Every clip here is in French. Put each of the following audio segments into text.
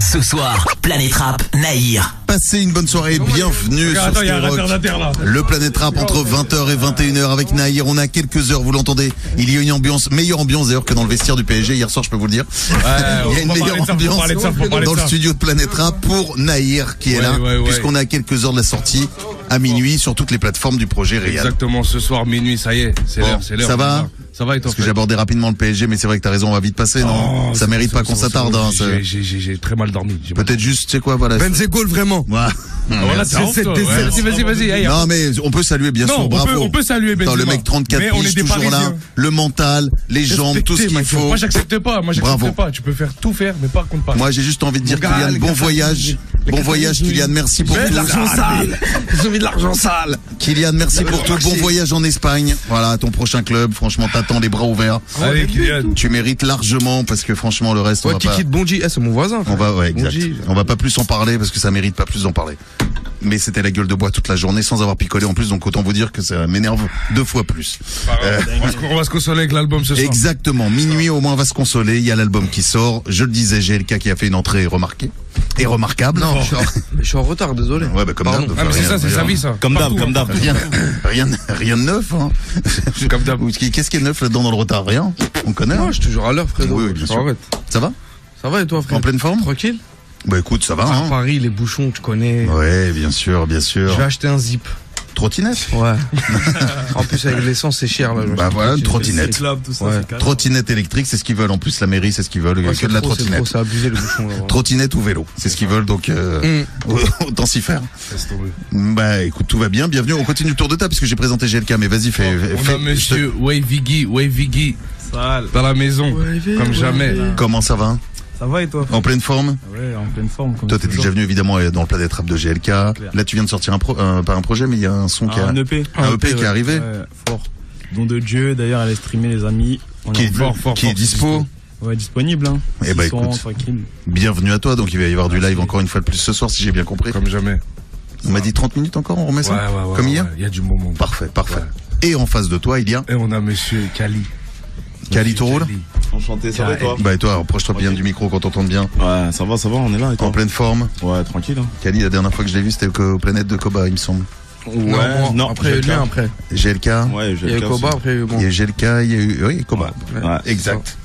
Ce soir, Planète Rap, Naïr. Passez une bonne soirée, bienvenue Regarde, sur attends, il y a un Skyrock. là. Le Planète Rap entre 20h et 21h avec Naïr. On a quelques heures, vous l'entendez. Il y a une ambiance, meilleure ambiance d'ailleurs que dans le vestiaire du PSG hier soir, je peux vous le dire. il y a une meilleure ambiance dans le studio de Planète Rap pour Naïr qui est Ouais, là, ouais, ouais. puisqu'on a quelques heures de la sortie à minuit sur toutes les plateformes du projet Real. Exactement, ce soir minuit, ça y est, c'est Bon, l'heure, c'est l'heure. ça va Ça va et toi Parce que j'ai abordé rapidement le PSG, mais c'est vrai que t'as raison, on va vite passer, non Oh, Ça mérite pas qu'on s'attarde. hein, j'ai- J'ai j'ai- j'ai très mal dormi. j'ai Peut-être juste, tu sais quoi, voilà. Benzegol, vraiment. Voilà. Ah, voilà, Vas-y, vas-y, vas-y. Non mais on peut saluer bien Non, sûr, on bravo. peut- on peut saluer Attends, le Benzema. mec 34 Mais on piges, est des toujours là, Parisiens. le mental, les jambes, tout ce qu'il faut. Moi, j'accepte pas. Moi, Bravo. j'accepte pas. Tu peux faire tout faire, mais pas contre pas. Moi j'ai juste envie de dire Kylian, bon voyage. Bon voyage Kylian, merci pour tout. l'argent sale. Ont mis de l'argent sale. Kylian, merci pour tout. Bon voyage en Espagne. Voilà, ton prochain club, franchement t'attends les bras ouverts. Allez. Tu mérites largement parce que franchement le reste on Ouais, va pas Kiki de Bonji. Eh, c'est mon voisin. on va ouais, exact. Bonji. On va pas plus en parler parce que ça mérite pas plus d'en parler. Mais c'était la gueule de bois toute la journée sans avoir picolé en plus donc autant vous dire que ça m'énerve deux fois plus. Euh, On va se- consoler avec l'album ce soir. Exactement. Minuit au moins on va se consoler. Il y a l'album qui sort. Je le disais, GLK qui a fait une entrée remarquée et remarquable. Non, je suis, en, je suis en retard, désolé. Ouais, bah comme d'hab. Ah, mais c'est ça, c'est sa vie, ça. Comme d'hab, comme hein. d'hab. Rien, rien, rien de neuf. Hein. Comme d'hab. Qu'est-ce qui est neuf là-dedans dans le retard? Rien. On connaît. Non, hein. je suis toujours à l'heure, Fredo. Oui, oui, bien sûr. Arrête. Ça va? Ça va et toi, frère? En pleine forme? Tranquille? Bah écoute, ça va. Hein. Paris, les bouchons, tu connais. Ouais, bien sûr, bien Je sûr. vais acheter un zip. Trottinette. Ouais. en plus, avec l'essence, c'est cher, là. je Bah voilà, une trottinette. trottinette. Ouais. Trottinette électrique, c'est ce qu'ils veulent. En plus, la mairie, c'est ce qu'ils veulent. Il y a Ouais, que c'est de la trop, c'est trop, trottinette. Abusé, là. Trottinette ou vélo, c'est ce qu'ils veulent. Donc euh, Mm. autant s'y faire. Bah écoute, tout va bien. Bienvenue. On continue le tour de table parce que j'ai présenté GLK. Mais vas-y, fais. On fais- a monsieur Waviggy, Waviggy Sale. dans la maison, comme jamais. Comment ça va? Ça va et toi En pleine forme Ouais, en pleine forme. Comme Toi, toujours. déjà venu évidemment dans le Planète Rap de GLK. Là, tu viens de sortir un pro, euh, pas un projet, mais il y a un son qui a, un EP. un EP qui est arrivé, Ouais, fort. Don de Dieu, d'ailleurs, elle est streamée, les amis. On qui est est, fort, fort, qui est dispo. Ouais, disponible. Hein. Eh bah, écoute. tranquille. Bienvenue à toi. Donc il va y avoir du live encore une fois de plus ce soir, si j'ai bien compris. Comme jamais. On m'a dit 30 minutes encore. On remet Ouais, ça ouais, ouais. Comme ouais, hier ouais. Il y a du moment. Parfait, parfait. Ouais. Et en face de toi, il y a Et on a monsieur Kali. Kali Monsieur Tauroul. Kali. Enchanté, ça va et toi Bah et toi, approche-toi bien du micro qu'on t'entende bien. Ouais, ça va, ça va, on est là et toi En pleine forme. Ouais, tranquille. Hein. Kali, la dernière fois que je l'ai vu, c'était au, Planète de Koba, il me semble. Non, moi, non, après, GLK. après. GLK. Ouais, j'ai Il y a Koba, après, bon. Il y a GLK, il y a eu, oui, Koba. Ouais. Exact.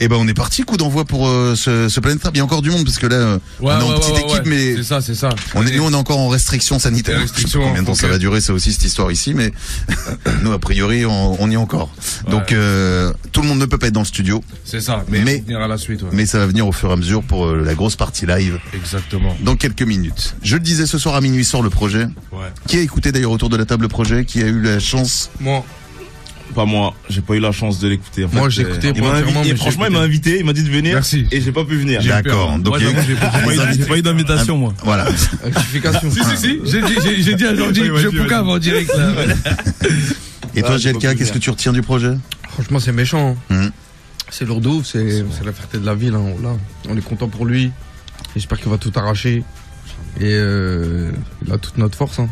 Et ben on est parti, coup d'envoi pour euh, ce, ce Planète Rap. Il y a encore du monde parce que là, euh, Ouais, on est en ouais, petite ouais, équipe, ouais. mais C'est ça, c'est ça. on est, nous on est encore en restriction sanitaire. Je sais pas combien de temps ok. ça va durer, ça aussi cette histoire ici, mais nous a priori on, on y est encore. Donc euh, tout le monde ne peut pas être dans le studio, C'est ça. Mais, Mais- faut venir à la suite. ouais. mais ça va venir au fur et à mesure pour euh, la grosse partie live Exactement. dans quelques minutes. Je le disais ce soir à minuit sort le projet. Ouais. Qui a écouté d'ailleurs autour de la table le projet? Qui a eu la chance? Moi, Pas moi, j'ai pas eu la chance de l'écouter. En Moi, j'ai euh, écouté il m'a volontairement, invité- mais j'ai Franchement, il m'a invité, il m'a dit de venir. Merci. Et j'ai pas pu venir. J'ai D'accord. Donc il j'ai- pas les eu- d'invitation, moi. Voilà. rectification. Si, si, si. J'ai dit, j'ai- j'ai dit à Jordi que je poucave en direct, là. Et toi GLK, pu qu'est-ce que tu retiens du projet? Franchement, c'est méchant. hein. Mhm. C'est lourd de ouf, c'est c'est la fierté de la ville. Hein. Là, on est content pour lui. J'espère qu'il va tout arracher. Et euh, il a toute notre force. Hein.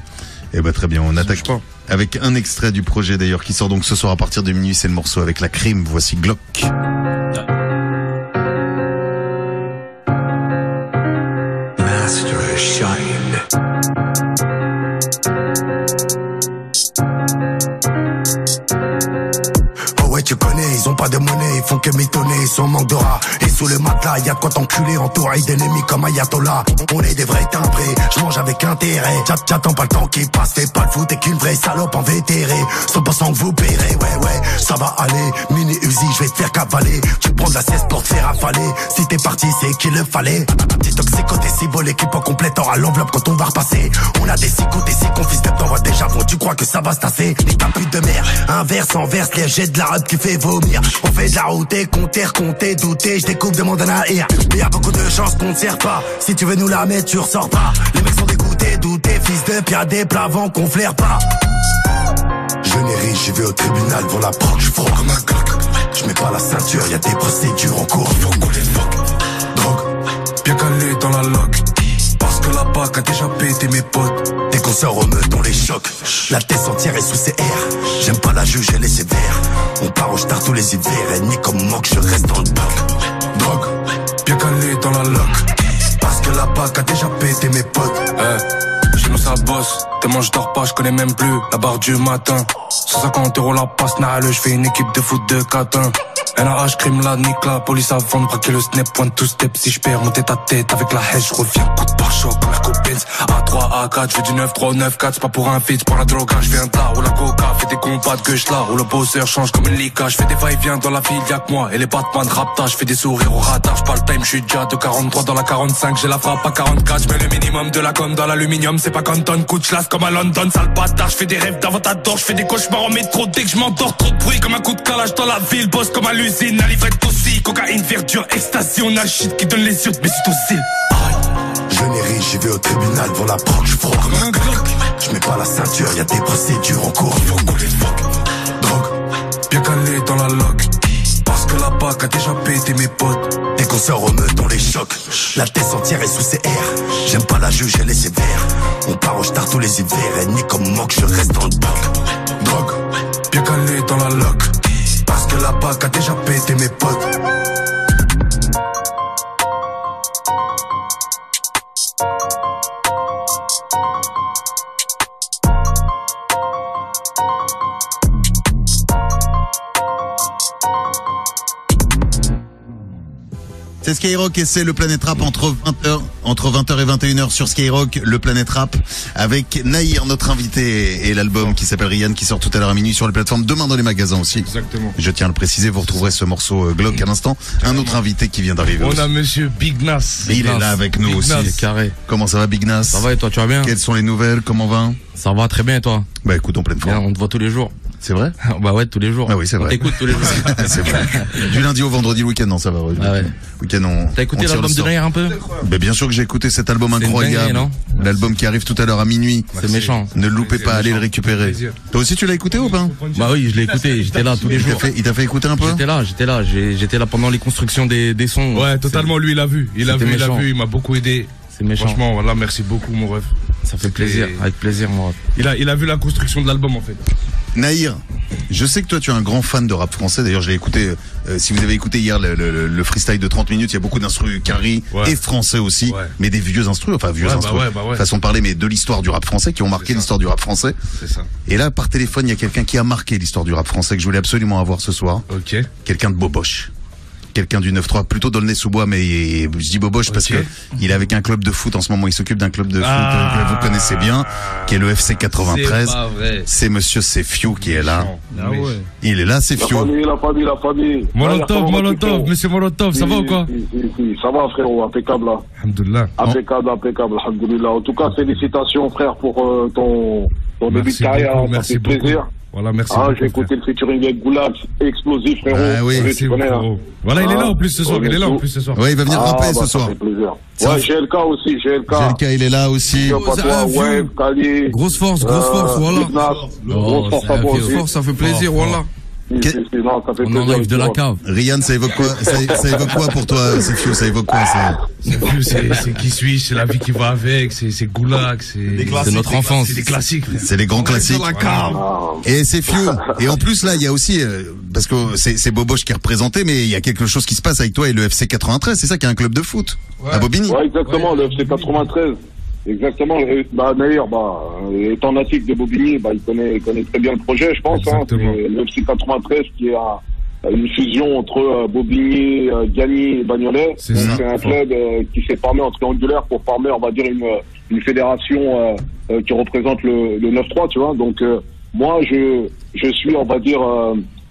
Eh ben très bien, on attaque pas. Avec un extrait du projet d'ailleurs qui sort donc ce soir à partir de minuit, c'est le morceau avec la crime. Voici Glock. Oh ouais, tu connais, ils ont pas de monnaie, ils font que m'étonner, ils sont manque de rats. Sous le matelas, y a de quoi t'enculer, entouré d'ennemis comme Ayatollah. On est des vrais timbrés, je mange avec intérêt. J'a- J'attends pas le temps qui passe, fais pas le foot, t'es qu'une vraie salope. Sans pensant que vous paierez, ouais, ouais, ça va aller. Mini Uzi, je vais te faire cavaler. Tu prends de la sieste pour te faire affaler. Si t'es parti, c'est qu'il le fallait. T'es toxico, t'es si beau, l'équipe en complète aura l'enveloppe quand on va repasser. On a des sicos, des sicons, fils de t'envoie déjà bon, tu crois que ça va se tasser? Les ta pute de mer, inverse, enverse, les jets de la rap qui fait vomir. On fait de la route, compter, compter, douter, je découpe de mon danaïr. Mais y a beaucoup de chances qu'on ne sert pas. Si tu veux nous la mettre, tu ressors pas. Les mecs sont dégoûtés, doutés, fils de pierre, des plavants qu'on flaire pas. Je n'ai j'y vais au tribunal pour la proc, je froid comme un. Je mets pas la ceinture, y a des procédures en cours, faut qu'on les fuck. Drogue, bien calé dans la log. Parce que la BAC a déjà pété mes potes. Dès qu'on sort au meute, on les choque. La tête entière est sous ses airs. J'aime pas la juge, elle est sévère. On part au star tous les hivers. Et ni comme moque, je reste dans le bloc. Drogue, bien calé dans la loc. Parce que la BAC a déjà pété mes potes. Eh, chez nous ça bosse, tellement je dors pas, je connais même plus la barre du matin. 150 euros la passe, le je fais une équipe de foot de catin. NAH, crime la nique, la police avant de braquer le snap, point tout step. Si je perds monter ta tête avec la hache, je reviens. Coup de pare-choc comme la copine. A3, A4, je fais du 9, 3, 9, 4, c'est pas pour un feat, pour la drogue, je fais un tas, ou la coca, fais des combats de gauche là, où le bosseur change comme une lica, je fais des va-et-vient dans la ville, y'a que moi, et les Batman rapta, je fais des sourires au radar, pas le time, je suis déjà de 43 dans la 45, j'ai la frappe à 44, je mets le minimum de la com dans l'aluminium, c'est pas Canton, de chlasse comme à London, sale bâtard, je fais des rêves d'avantador, je fais des cauchemars en métro, dès que je m'endors, trop de bruit comme un coup de calage dans la ville, boss comme à l'usine, la livrette aussi, cocaïne, verdure, ecstasy, on a le shit qui donne les yeux, mais c'est aussi. Je n'ai ri, j'y vais au tribunal pour la proc, je comme un glock. Je mets pas la ceinture, y a des procédures en cours, faut couler de fuck. Drogue, bien calé dans la loc. Parce que la BAC a déjà pété mes potes. Dès qu'on se remeut, on les choque. La tête entière est sous CR. J'aime pas la juge, elle est sévère. On part au star tous les hivers. Et ni comme moque, je reste dans le bloc. Drogue, bien calé dans la loc. Parce que la BAC a déjà pété mes potes. C'est Skyrock et c'est le Planète Rap entre 20h, entre 20h et 21h sur Skyrock, le Planète Rap, avec Naïr, notre invité, et l'album qui s'appelle Ryan, qui sort tout à l'heure à minuit sur les plateformes, demain dans les magasins aussi. Exactement. Je tiens à le préciser, vous retrouverez ce morceau euh, Glock à l'instant. Un autre invité qui vient d'arriver On aussi. a monsieur Big Nas. Il est là avec nous Big aussi. Nas. Carré. Comment ça va Big Nas? Ça va et toi, tu vas bien? Quelles sont les nouvelles? Comment va? Ça va très bien et toi? Bah écoute, en pleine Bien, forme. on te voit tous les jours. C'est vrai bah ouais, tous les jours. Ah oui, c'est vrai. t'écoute tous les jours. C'est vrai. Du lundi au vendredi, le week-end, non, ça va. ouais. Ah ouais. Week-end, on. T'as écouté l'album de. Nair un peu Ben, bien sûr que j'ai écouté cet album incroyable. L'album qui arrive tout à l'heure à minuit. C'est méchant. Ne le loupez pas, allez le récupérer. Toi aussi, tu l'as écouté ou pas Bah oui, je l'ai écouté, j'étais là tous les jours. il t'a fait écouter un peu J'étais là, j'étais là, j'étais là pendant les constructions des, des sons. Ouais, totalement, lui, il a vu. Il a vu, il a vu, il m'a beaucoup aidé. C'est méchant. Franchement, voilà, merci beaucoup, mon ref. Ça fait plaisir, avec plaisir, moi. Il a, il a vu la construction de l'album, en fait. Naïr, je sais que toi tu es un grand fan de rap français. D'ailleurs, je l'ai écouté. euh, si vous avez écouté hier le, le- le freestyle de 30 minutes, il y a beaucoup d'instrus carry Ouais. et français aussi, Ouais. mais des vieux instrus, enfin vieux Ouais, bah instrus, ouais, bah ouais. façon de parler, mais de l'histoire du rap français qui ont marqué l'histoire du rap français. C'est ça. Et là, par téléphone, il y a quelqu'un qui a marqué l'histoire du rap français que je voulais absolument avoir ce soir. Ok. Quelqu'un de Boboche. Quelqu'un du 9-3, plutôt dans le nez sous bois, mais je dis Boboche parce que il est avec un club de foot en ce moment. Il s'occupe d'un club de foot Ah. que vous connaissez bien, qui est le FC 93. C'est pas vrai. C'est Monsieur Sefiu qui est là. Ah ouais. Il est là, c'est La famille, la famille, la famille. Molotov, Molotov, monsieur Molotov, ça va ou quoi si, si, si, Ça va, frérot, impeccable, là. Alhamdoulilah. Impeccable, impeccable, alhamdoulilah. En tout cas, félicitations, frère, pour euh, ton, ton début de Merci carrière. beaucoup, ça merci plaisir. Voilà, merci Ah, j'ai écouté frère. le featuring avec Goulag, explosif, frérot. Ah oui, connais, beaucoup, hein. frérot. Voilà, il est là en plus ce soir, il est là en plus ce soir. Ouais, il va venir Ah, rapper bah, ce ça soir. fait plaisir. Ça Ouais, GLK aussi, GLK. GLK, il est là aussi. C'est. Grosse force, grosse euh, force, voilà. Nas. Grosse force à toi Grosse aussi. force, ça fait plaisir, voilà. Non, ça fait On enlève de la cave. Ryan, ça évoque quoi ça, ça évoque quoi pour toi, c'est Fio Ça évoque quoi ça C'est qui suis, c'est la vie qui va avec, c'est Goulag, c'est notre enfance. c'est des classiques. C'est les grands classiques. Ah, Et c'est Fio. Et en plus là, il y a aussi euh, parce que c'est c'est Boboche qui est représenté, mais il y a quelque chose qui se passe avec toi et le FC 93. C'est ça qui est un club de foot à Bobigny. Ouais, exactement, le FC 93. Exactement. Et, Bah, d'ailleurs, bah, euh, étant natif de Bobigny, bah, il connaît, il connaît très bien le projet, je pense. Hein. Le FC 93 qui est un- une fusion entre euh, Bobigny, euh, Gagny et Bagnolet. C'est Donc, ça. C'est un club euh, qui s'est formé en triangulaire pour former, on va dire, une, une fédération euh, euh, qui représente le, le 9-3, tu vois. Donc, euh, moi, je, je suis, on va dire,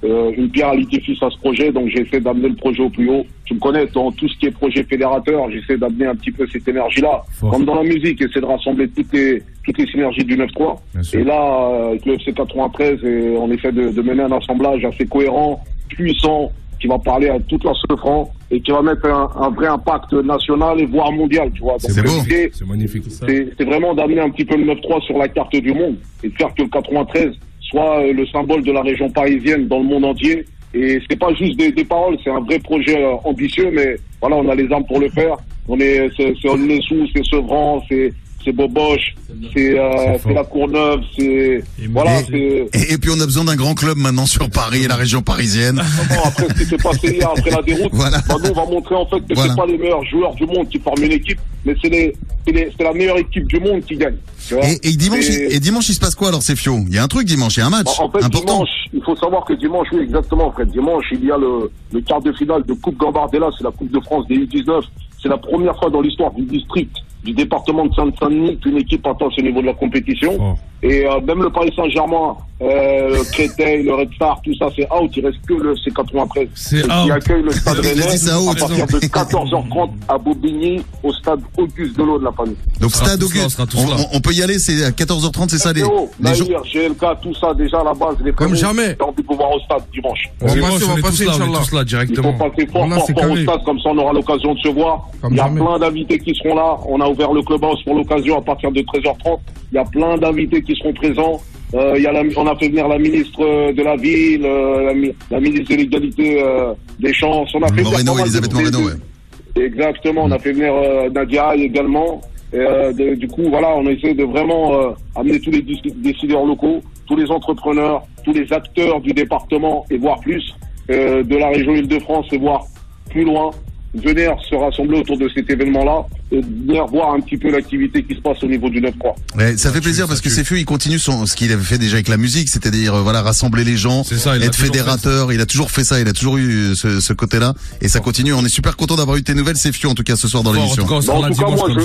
euh, une pierre à l'édifice à ce projet, donc j'essaie d'amener le projet au plus haut. Tu me connais, dans tout ce qui est projet fédérateur, j'essaie d'amener un petit peu cette énergie-là. Comme dans la musique, essayer de rassembler toutes les, toutes les synergies du 9-3. Bien sûr. Et là, euh, avec le FC 93, et on essaie de, de mener un assemblage assez cohérent, puissant, qui va parler à toute la franc et qui va mettre un, un vrai impact national et voire mondial, tu vois. C'est beau. C'est magnifique. c'est c'est vraiment d'amener un petit peu le 9-3 sur la carte du monde et de faire que le 93 soit euh, le symbole de la région parisienne dans le monde entier. Et c'est pas juste des, des paroles, c'est un vrai projet euh, ambitieux, mais voilà, on a les armes pour le faire. On est, c'est c'est Olnesou, c'est Sevran, c'est c'est Boboche, c'est euh, la Courneuve, c'est voilà, c'est Et, et puis on a besoin d'un grand club maintenant sur Paris et la région parisienne. Bon, après ce qui s'est passé hier, après la déroute, Voilà. bah, nous, on va montrer en fait que Voilà. c'est pas les meilleurs joueurs du monde qui forment une équipe, mais c'est les, c'est les- la meilleure équipe du monde qui gagne. Et, et dimanche, Et- et dimanche, il se passe quoi alors, c'est Fio Il y a un truc dimanche, il y a un match Bah, en fait, important. dimanche, il faut savoir que dimanche, oui, exactement, Fred. Dimanche, il y a le, le quart de finale de Coupe Gambardella, c'est la Coupe de France des U19. C'est la première fois dans l'histoire du district, du département de Seine-Saint-Denis, qu'une équipe atteint ce niveau de la compétition. Oh. Et euh, même le Paris Saint-Germain, euh, le Créteil, le Red Star, tout ça, c'est out. Il reste que le C93 C'est qui out. accueille le stade Rennais à partir de 14h30 à Bobigny, au stade Auguste Delot de la famille. Donc Stade là, Auguste, on, là. on- on peut y aller, c'est à 14h30, c'est ça les, Théo, les jours GLK, tout ça, déjà à la base, les Comme jamais. J'ai envie de vous voir au stade dimanche. On va Dimanche, passer, on on va est tous passer, là, on est Inch'Allah. tous là Il faut directement. passer fort, au stade, comme ça on aura l'occasion de se voir. Comme Il y a jamais. plein d'invités qui seront là. On a ouvert le clubhouse pour l'occasion à partir de 13h30. Il y a plein d'invités qui seront présents. Euh, il y a la- on a fait venir la ministre euh, de la ville, euh, la, mi- la ministre de l'égalité euh, des chances. On a fait venir Moreno, de- Elisabeth de- Moreno, ouais. Exactement, on a fait venir Nadia également. Et, de- du coup, voilà, on essaie de vraiment amener tous les décideurs locaux, tous les entrepreneurs, tous les acteurs du département et voire plus de la région Île-de-France et voire plus loin, venir se rassembler autour de cet événement-là et venir voir un petit peu l'activité qui se passe au niveau du 9-3. Ouais, ça fait plaisir parce que. Sefiu il continue son, ce qu'il avait fait déjà avec la musique, c'est-à-dire euh, voilà rassembler les gens, ça, être fédérateur. Il a toujours fait ça, il a toujours eu euh, ce, ce côté-là et ça continue. On est super content d'avoir eu tes nouvelles, Sefiu en tout cas ce soir dans Fort, en l'émission. tout cas, en tout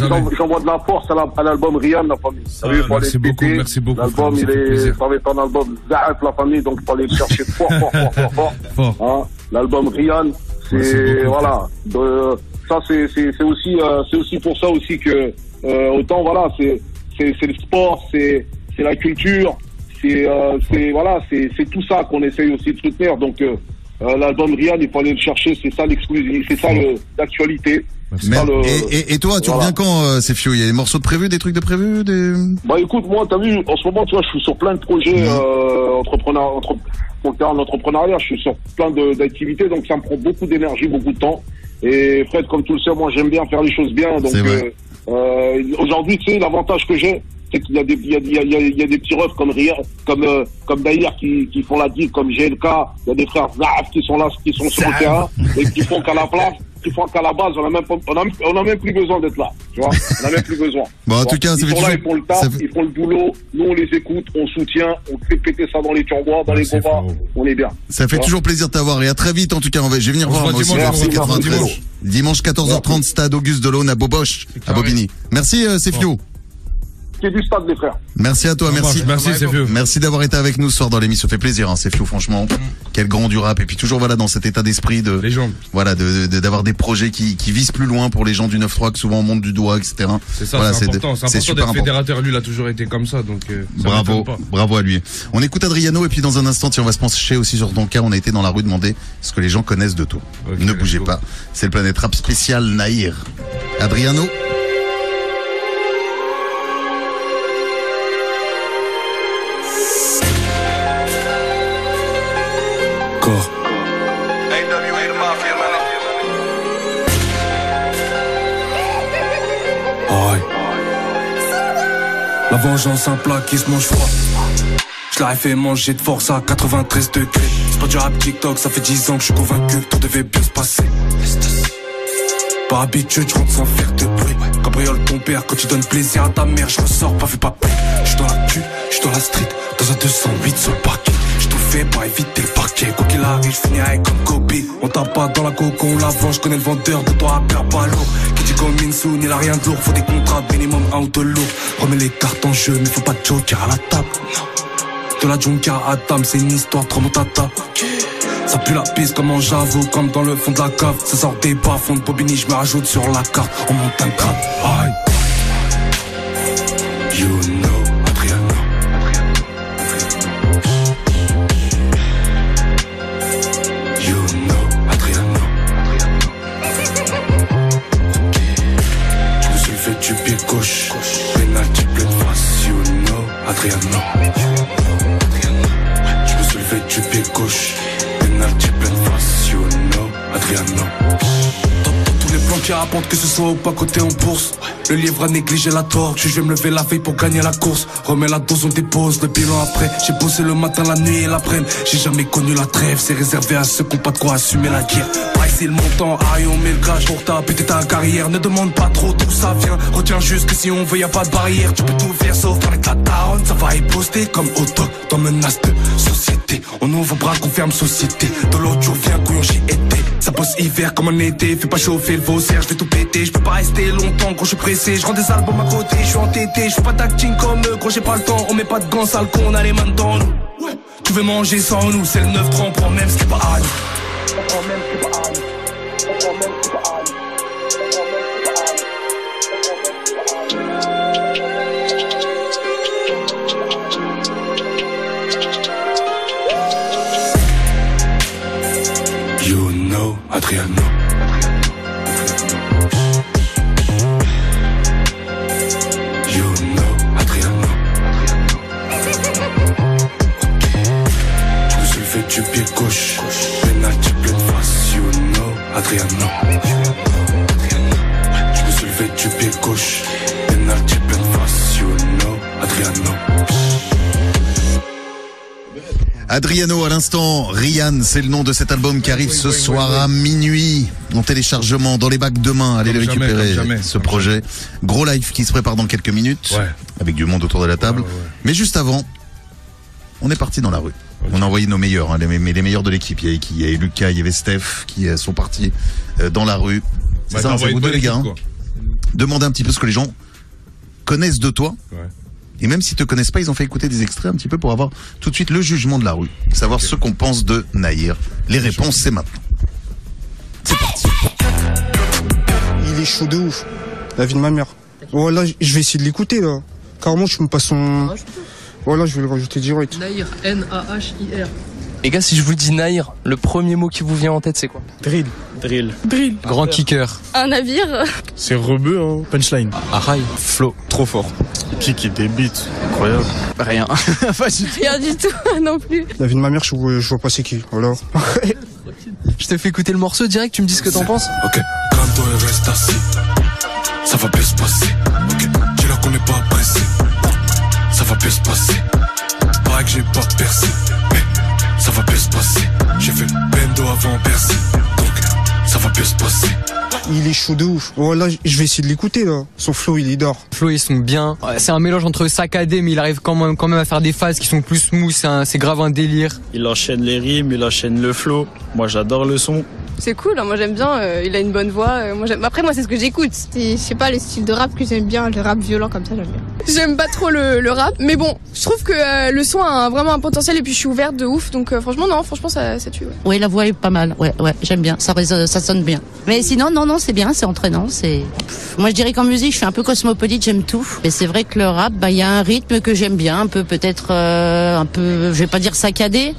cas, moi, j'envoie de la force à la- à l'album Rihanna, la famille. Faut aller merci beaucoup, merci beaucoup, L'album, il fait est, ça va être un album Zaaf, la famille, donc il faut aller le chercher fort, fort, fort, fort, fort. Fort. Hein, L'album Rian, c'est voilà. De, ça c'est c'est c'est aussi euh, c'est aussi pour ça aussi que euh, autant voilà c'est c'est c'est le sport, c'est c'est la culture, c'est euh, c'est voilà c'est c'est tout ça qu'on essaye aussi de soutenir. Donc euh, euh, l'album Rian, il faut aller le chercher, c'est ça l'exclusivité, c'est ça l'actualité. Le- et, et- et toi, tu voilà. reviens quand, euh, Sefiu Il y a des morceaux de prévus, des trucs de prévus des... Bah écoute, moi, t'as vu, en ce moment, tu vois, je suis sur plein de projets Mhm. euh, entrepreneur, entre, pour le terrain de l'entrepreneuriat, je suis sur plein d'activités, donc ça me prend beaucoup d'énergie, beaucoup de temps. Et Fred, comme tu le sais, moi, j'aime bien faire les choses bien. Donc euh, euh, aujourd'hui, tu sais, l'avantage que j'ai, c'est qu'il y a des, il y a, il y a- il y a- des petits refs comme Ria, comme euh, comme Daïr qui, qui font la deal, comme GLK. Il y a des frères Zaf qui sont là, qui sont sur le terrain et qui font qu'à la place, qui font qu'à la base, on a même pas, on a, on a même plus besoin d'être là. Tu vois, on a même plus besoin. Bon, en tout cas, ça ils fait sont là, toujours- ils font le taf, fait- ils font le boulot. Nous, on les écoute, on soutient, on fait péter ça dans les turbois, dans les combats. On est bien. Ça fait toujours plaisir de t'avoir et à très vite en tout cas. On va, je vais venir On voir moi aussi dimanche, le on se voit 93. dimanche. Dimanche 14h30, stade Auguste Delaune à Boboche, à. Bobigny. Merci euh, Sefiu. C'est du stade, les frères. Merci à toi, merci. Merci, c'est. Merci d'avoir été avec nous ce soir dans l'émission. Ça fait plaisir, hein, c'est fou, franchement. Quel grand du rap. Et puis toujours, voilà, dans cet état d'esprit de, Légende. voilà, de, de- d'avoir des projets qui, qui visent plus loin pour les gens du 9-3 que souvent on monte du doigt, etc. C'est ça, Voilà, c'est de- important. C'est important d'être important. fédérateur. Lui, il a toujours été comme ça, donc euh, ça Bravo, pas. bravo à lui. On écoute Adriano et puis dans un instant, tiens, on va se pencher aussi sur ton cas. On a été dans la rue demander ce que les gens connaissent de toi. Ok, ne bougez go. pas. C'est le Planète Rap spécial Naïr. Adriano. Aïe. La vengeance, un plat qui se mange froid. Je l'aurais fait manger de force à 93 degrés. C'est pas du rap TikTok, ça fait 10 ans que je suis convaincu que tout devait bien se passer. Par habitude, je rentre sans faire de bruit. Cabriole ton père, quand tu donnes plaisir à ta mère, je ressors pas vu pas. Je suis dans la queue, je suis dans la street, dans un 208 sur le parquet. Fais pour éviter le parquet. Quoi qu'il arrive, je finirai comme Kobe. On tape pas dans la coco, on la vend, je connais le vendeur de toi à pas lourd. Qui dit comme Minsoun, il a rien de lourd, faut des contrats minimum un ou deux lourds. Remets les cartes en jeu, mais faut pas de joker à la table. De la junkia à Adam, c'est une histoire trop tata. Ça pue la piste comme en j'avoue, comme dans le fond de la cave. Ça sort des bas, fond de Bobigny, je me rajoute sur la carte. On monte un. Aïe. You know, Adriano. Je me suis levé du pied gauche. Penalty know, Adriano. Dans, dans tous les plans qui rapporte que ce soit au pas côté en bourse. Le livre a négligé la torque, je vais me lever la veille pour gagner la course. Remets la dose, on dépose le bilan après. J'ai bossé le matin, la nuit et l'après-midi. J'ai jamais connu la trêve, c'est réservé à ceux qui ont pas de quoi assumer la guerre. Pas ici le montant, aïe, on met le gage pour ta péter ta carrière. Ne demande pas trop d'où ça vient. Retiens juste que si on veut, y a pas de barrière. Tu peux tout faire sauf avec la daronne, ça va y poster comme auto dans menace de On ouvre bras, qu'on ferme société. De l'autre jour, viens, couillon, j'y étais. Ça bosse hiver comme un été, fais pas chauffer le vaussaire, je vais tout péter. Je peux pas rester longtemps, gros, je suis pressé. Je rends des albums à côté, je suis entêté. Je fais pas d'acting comme eux, gros, j'ai pas le temps. On met pas de gants sale con, on a les mains dans nous. Tu veux manger sans nous, c'est le 9-3, on prend même ce qui pas à nous. Adriano. You know, Adriano. Je me suis levé du pied gauche. Penalty pleine face. You know, Adriano. Je me suis levé du pied gauche. Penalty pleine face. You know, Adriano. Adriano à l'instant, Rian, c'est le nom de cet album qui arrive ce soir à minuit en téléchargement dans les bacs demain. Allez Comme le jamais, récupérer, jamais, ce projet. Gros live qui se prépare dans quelques minutes Ouais. avec du monde autour de la table. Ouais, ouais, ouais. Mais juste avant, on est parti dans la rue. On a envoyé nos meilleurs, hein, les, mais les meilleurs de l'équipe. Il y avait qui Il y avait Lucas, il y avait Steph qui euh, sont partis euh, dans la rue. C'est Bah, ça, hein, c'est envoyé vous une deux bonne les gars. hein. Demandez un petit peu ce que les gens connaissent de toi. Et même s'ils te connaissent pas, ils ont fait écouter des extraits un petit peu pour avoir tout de suite le jugement de la rue. Savoir ce qu'on pense de Naïr. Les réponses, c'est maintenant. C'est parti. Il est chaud de ouf. La vie de ma mère. Voilà, je vais essayer de l'écouter là. Carrément, je me passe son. Voilà, je vais le rajouter direct. Naïr, N-A-H-I-R. Les gars, si je vous dis Naïr, le premier mot qui vous vient en tête, c'est quoi? Drill. Drill. Drill. Grand kicker. Un navire. C'est rebeu, hein. Punchline. Araï. Flow. Trop fort. Pique et des beats. Incroyable. Rien. Rien du tout non plus. La vie de ma mère, je vois, je vois pas c'est qui. Alors. je te fais écouter le morceau direct, tu me dis ce que t'en penses? Ok, calme-toi et reste assis. Ça va bien se passer. Ok, dis-leur qu'on n'est pas pressé. Ça va bien se passer. Pareil que j'ai pas percé. Mais va bien se passer. J'ai fait bendo avant Bercy. Donc, ça va bien se passer. Il est chaud de ouf. Voilà, je vais essayer de l'écouter là. Son flow, il est d'or. Flow, ils sont bien. C'est un mélange entre saccadé, mais il arrive quand même, quand même à faire des phases qui sont plus smooth. C'est un- C'est grave un délire. Il enchaîne les rimes, il enchaîne le flow. Moi, j'adore le son. C'est cool, hein, moi j'aime bien, euh, il a une bonne voix. euh, moi, j'aime- Après moi c'est ce que j'écoute. C'est, je sais pas, les styles de rap que j'aime bien, le rap violent comme ça j'aime bien. J'aime pas trop le, le rap, mais bon, je trouve que euh, le son a un- vraiment un potentiel et puis je suis ouverte de ouf, donc euh, franchement non, franchement ça, ça tue. ouais. Oui, la voix est pas mal. Ouais, ouais, j'aime bien. Ça, résonne- ça sonne bien. Mais sinon, non, non, c'est bien, c'est entraînant. C'est. Moi, je dirais qu'en musique, je suis un peu cosmopolite, j'aime tout. Mais c'est vrai que le rap, bah, il y a un rythme que j'aime bien, un peu peut-être, euh, un peu, je vais pas dire saccadé,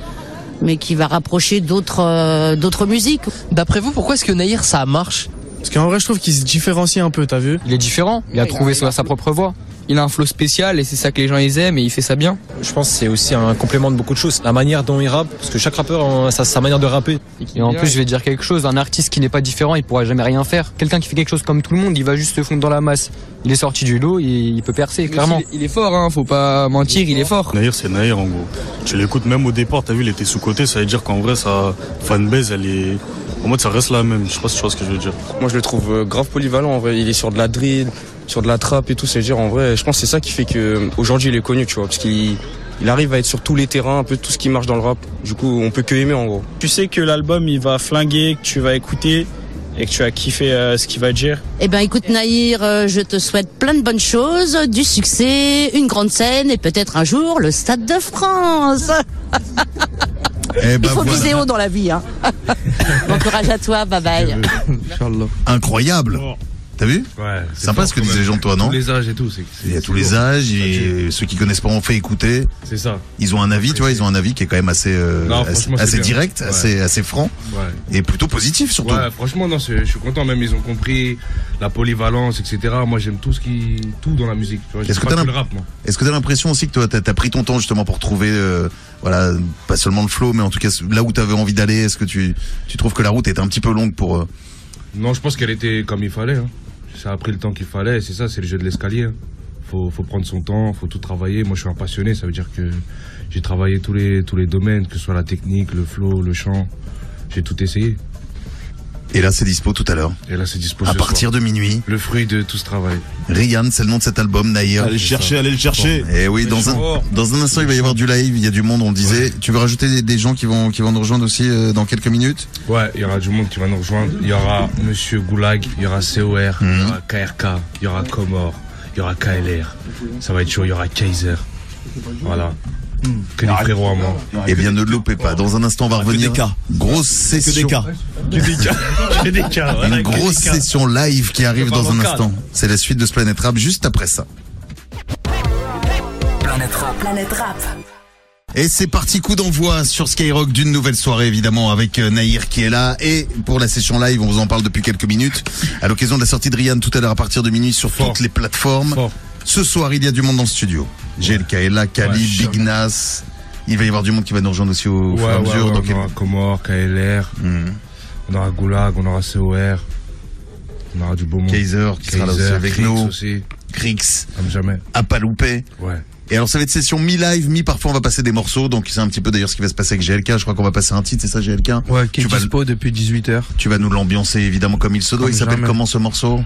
mais qui va rapprocher d'autres, euh, d'autres musiques. D'après vous, pourquoi est-ce que Naïr ça marche? Parce qu'en vrai, je trouve qu'il se différencie un peu, t'as vu? Il est différent. Il a trouvé sa, sa propre voix. Il a un flow spécial et c'est ça que les gens ils aiment et il fait ça bien. Je pense que c'est aussi un complément de beaucoup de choses. La manière dont il rappe, parce que chaque rappeur a sa, sa manière de rapper. Et en plus, je vais dire quelque chose, un artiste qui n'est pas différent, il pourra jamais rien faire. Quelqu'un qui fait quelque chose comme tout le monde, il va juste se fondre dans la masse. Il est sorti du lot, il, il peut percer, clairement. Il est fort, hein, faut pas mentir, il est fort. Naïr, c'est Naïr en gros. Tu l'écoutes même au départ, t'as vu, il était sous-côté, ça veut dire qu'en vrai, sa fanbase, elle est. En mode, ça reste la même. Je sais pas si tu vois ce que je veux dire. Moi, je le trouve euh, grave polyvalent. En vrai, il est sur de la drill, sur de la trappe et tout. C'est dire en vrai, je pense que c'est ça qui fait que aujourd'hui il est connu, tu vois, parce qu'il il arrive à être sur tous les terrains, un peu tout ce qui marche dans le rap. Du coup, on peut que aimer en gros. Tu sais que l'album, il va flinguer, que tu vas écouter et que tu vas kiffer euh, ce qu'il va dire. Eh ben, écoute, Naïr, euh, je te souhaite plein de bonnes choses, du succès, une grande scène et peut-être un jour le Stade de France. Eh Il ben faut voilà. viser haut dans la vie, hein. bon courage à toi, bye bye. Incroyable. T'as vu Ouais. C'est sympa ce que disent les gens de toi, non Tous les âges et tout. c'est- c'est- Il y a c'est tous les lourd. âges, et ceux qui connaissent pas ont fait écouter. C'est ça. Ils ont un avis, tu vois, ils ont un avis qui est quand même assez, euh, Non, assez, franchement, c'est assez bien. direct, Ouais. assez, assez franc, Ouais. et plutôt positif surtout. Ouais, franchement, non, c'est- je suis content. Même ils ont compris la polyvalence, etc. Moi, j'aime tout ce qui, tout dans la musique. tu vois. Est-ce J'aime que pas t'as que l'imp- le rap, moi. Est-ce que t'as l'impression aussi que toi, t'as as pris ton temps justement pour trouver, euh, voilà, pas seulement le flow, mais en tout cas là où t'avais envie d'aller? Est-ce que tu, tu trouves que la route est un petit peu longue pour, euh, Non, je pense qu'elle était comme il fallait. hein. Ça a pris le temps qu'il fallait. C'est ça, c'est le jeu de l'escalier. hein. Faut, faut prendre son temps, faut tout travailler. Moi, je suis un passionné. Ça veut dire que j'ai travaillé tous les, tous les domaines, que ce soit la technique, le flow, le chant. J'ai tout essayé. Et là, c'est dispo tout à l'heure. Et là, c'est dispo À ce partir soir. de minuit. Le fruit de tout ce travail. Rian, c'est le nom de cet album, Naïr. Allez le chercher, allez le chercher. Et oui, dans un, dans un instant, il va y avoir du live, il y a du monde, on le disait. Tu veux rajouter des, des gens qui vont, qui vont nous rejoindre aussi euh, dans quelques minutes? Ouais, il y aura du monde qui va nous rejoindre. Il y aura Monsieur Goulag, il y aura COR, il y aura KRK, il y aura Comor, il y aura KLR. Ça va être chaud, il y aura Kaiser. Voilà. Que des frérots à moi. Eh bien, ne loupez pas. Dans un instant, on va revenir. des cas. Grosse Que des session. cas. Que des cas. Que des cas. voilà, Une grosse session live qui arrive dans un instant. C'est la suite de ce Planet Rap juste après ça. Planète Rap. Planète Rap. Et c'est parti coup d'envoi sur Skyrock d'une nouvelle soirée évidemment avec euh, Naïr qui est là et pour la session live on vous en parle depuis quelques minutes à l'occasion de la sortie de Rihanna tout à l'heure à partir de minuit sur toutes les plateformes. Ce soir il y a du monde dans le studio. GLK est là, Kali, Ouais, Big Nas. Il va y avoir du monde qui va nous rejoindre aussi au, fur et à ouais, mesure. ouais, dans on aura Comor, KLR, on aura Goulag, on aura COR, on aura du beau monde. Kaiser qui sera là aussi avec Krix nous. aussi. Krix. Comme jamais. À pas louper. Ouais. Et alors ça va être session mi-live, mi-parfois on va passer des morceaux, donc c'est un petit peu d'ailleurs ce qui va se passer avec GLK, je crois qu'on va passer un titre, c'est ça GLK Ouais, qui est tu vas, dispo depuis 18h. tu vas nous l'ambiancer évidemment comme il se doit, Comme il s'appelle comment ce morceau?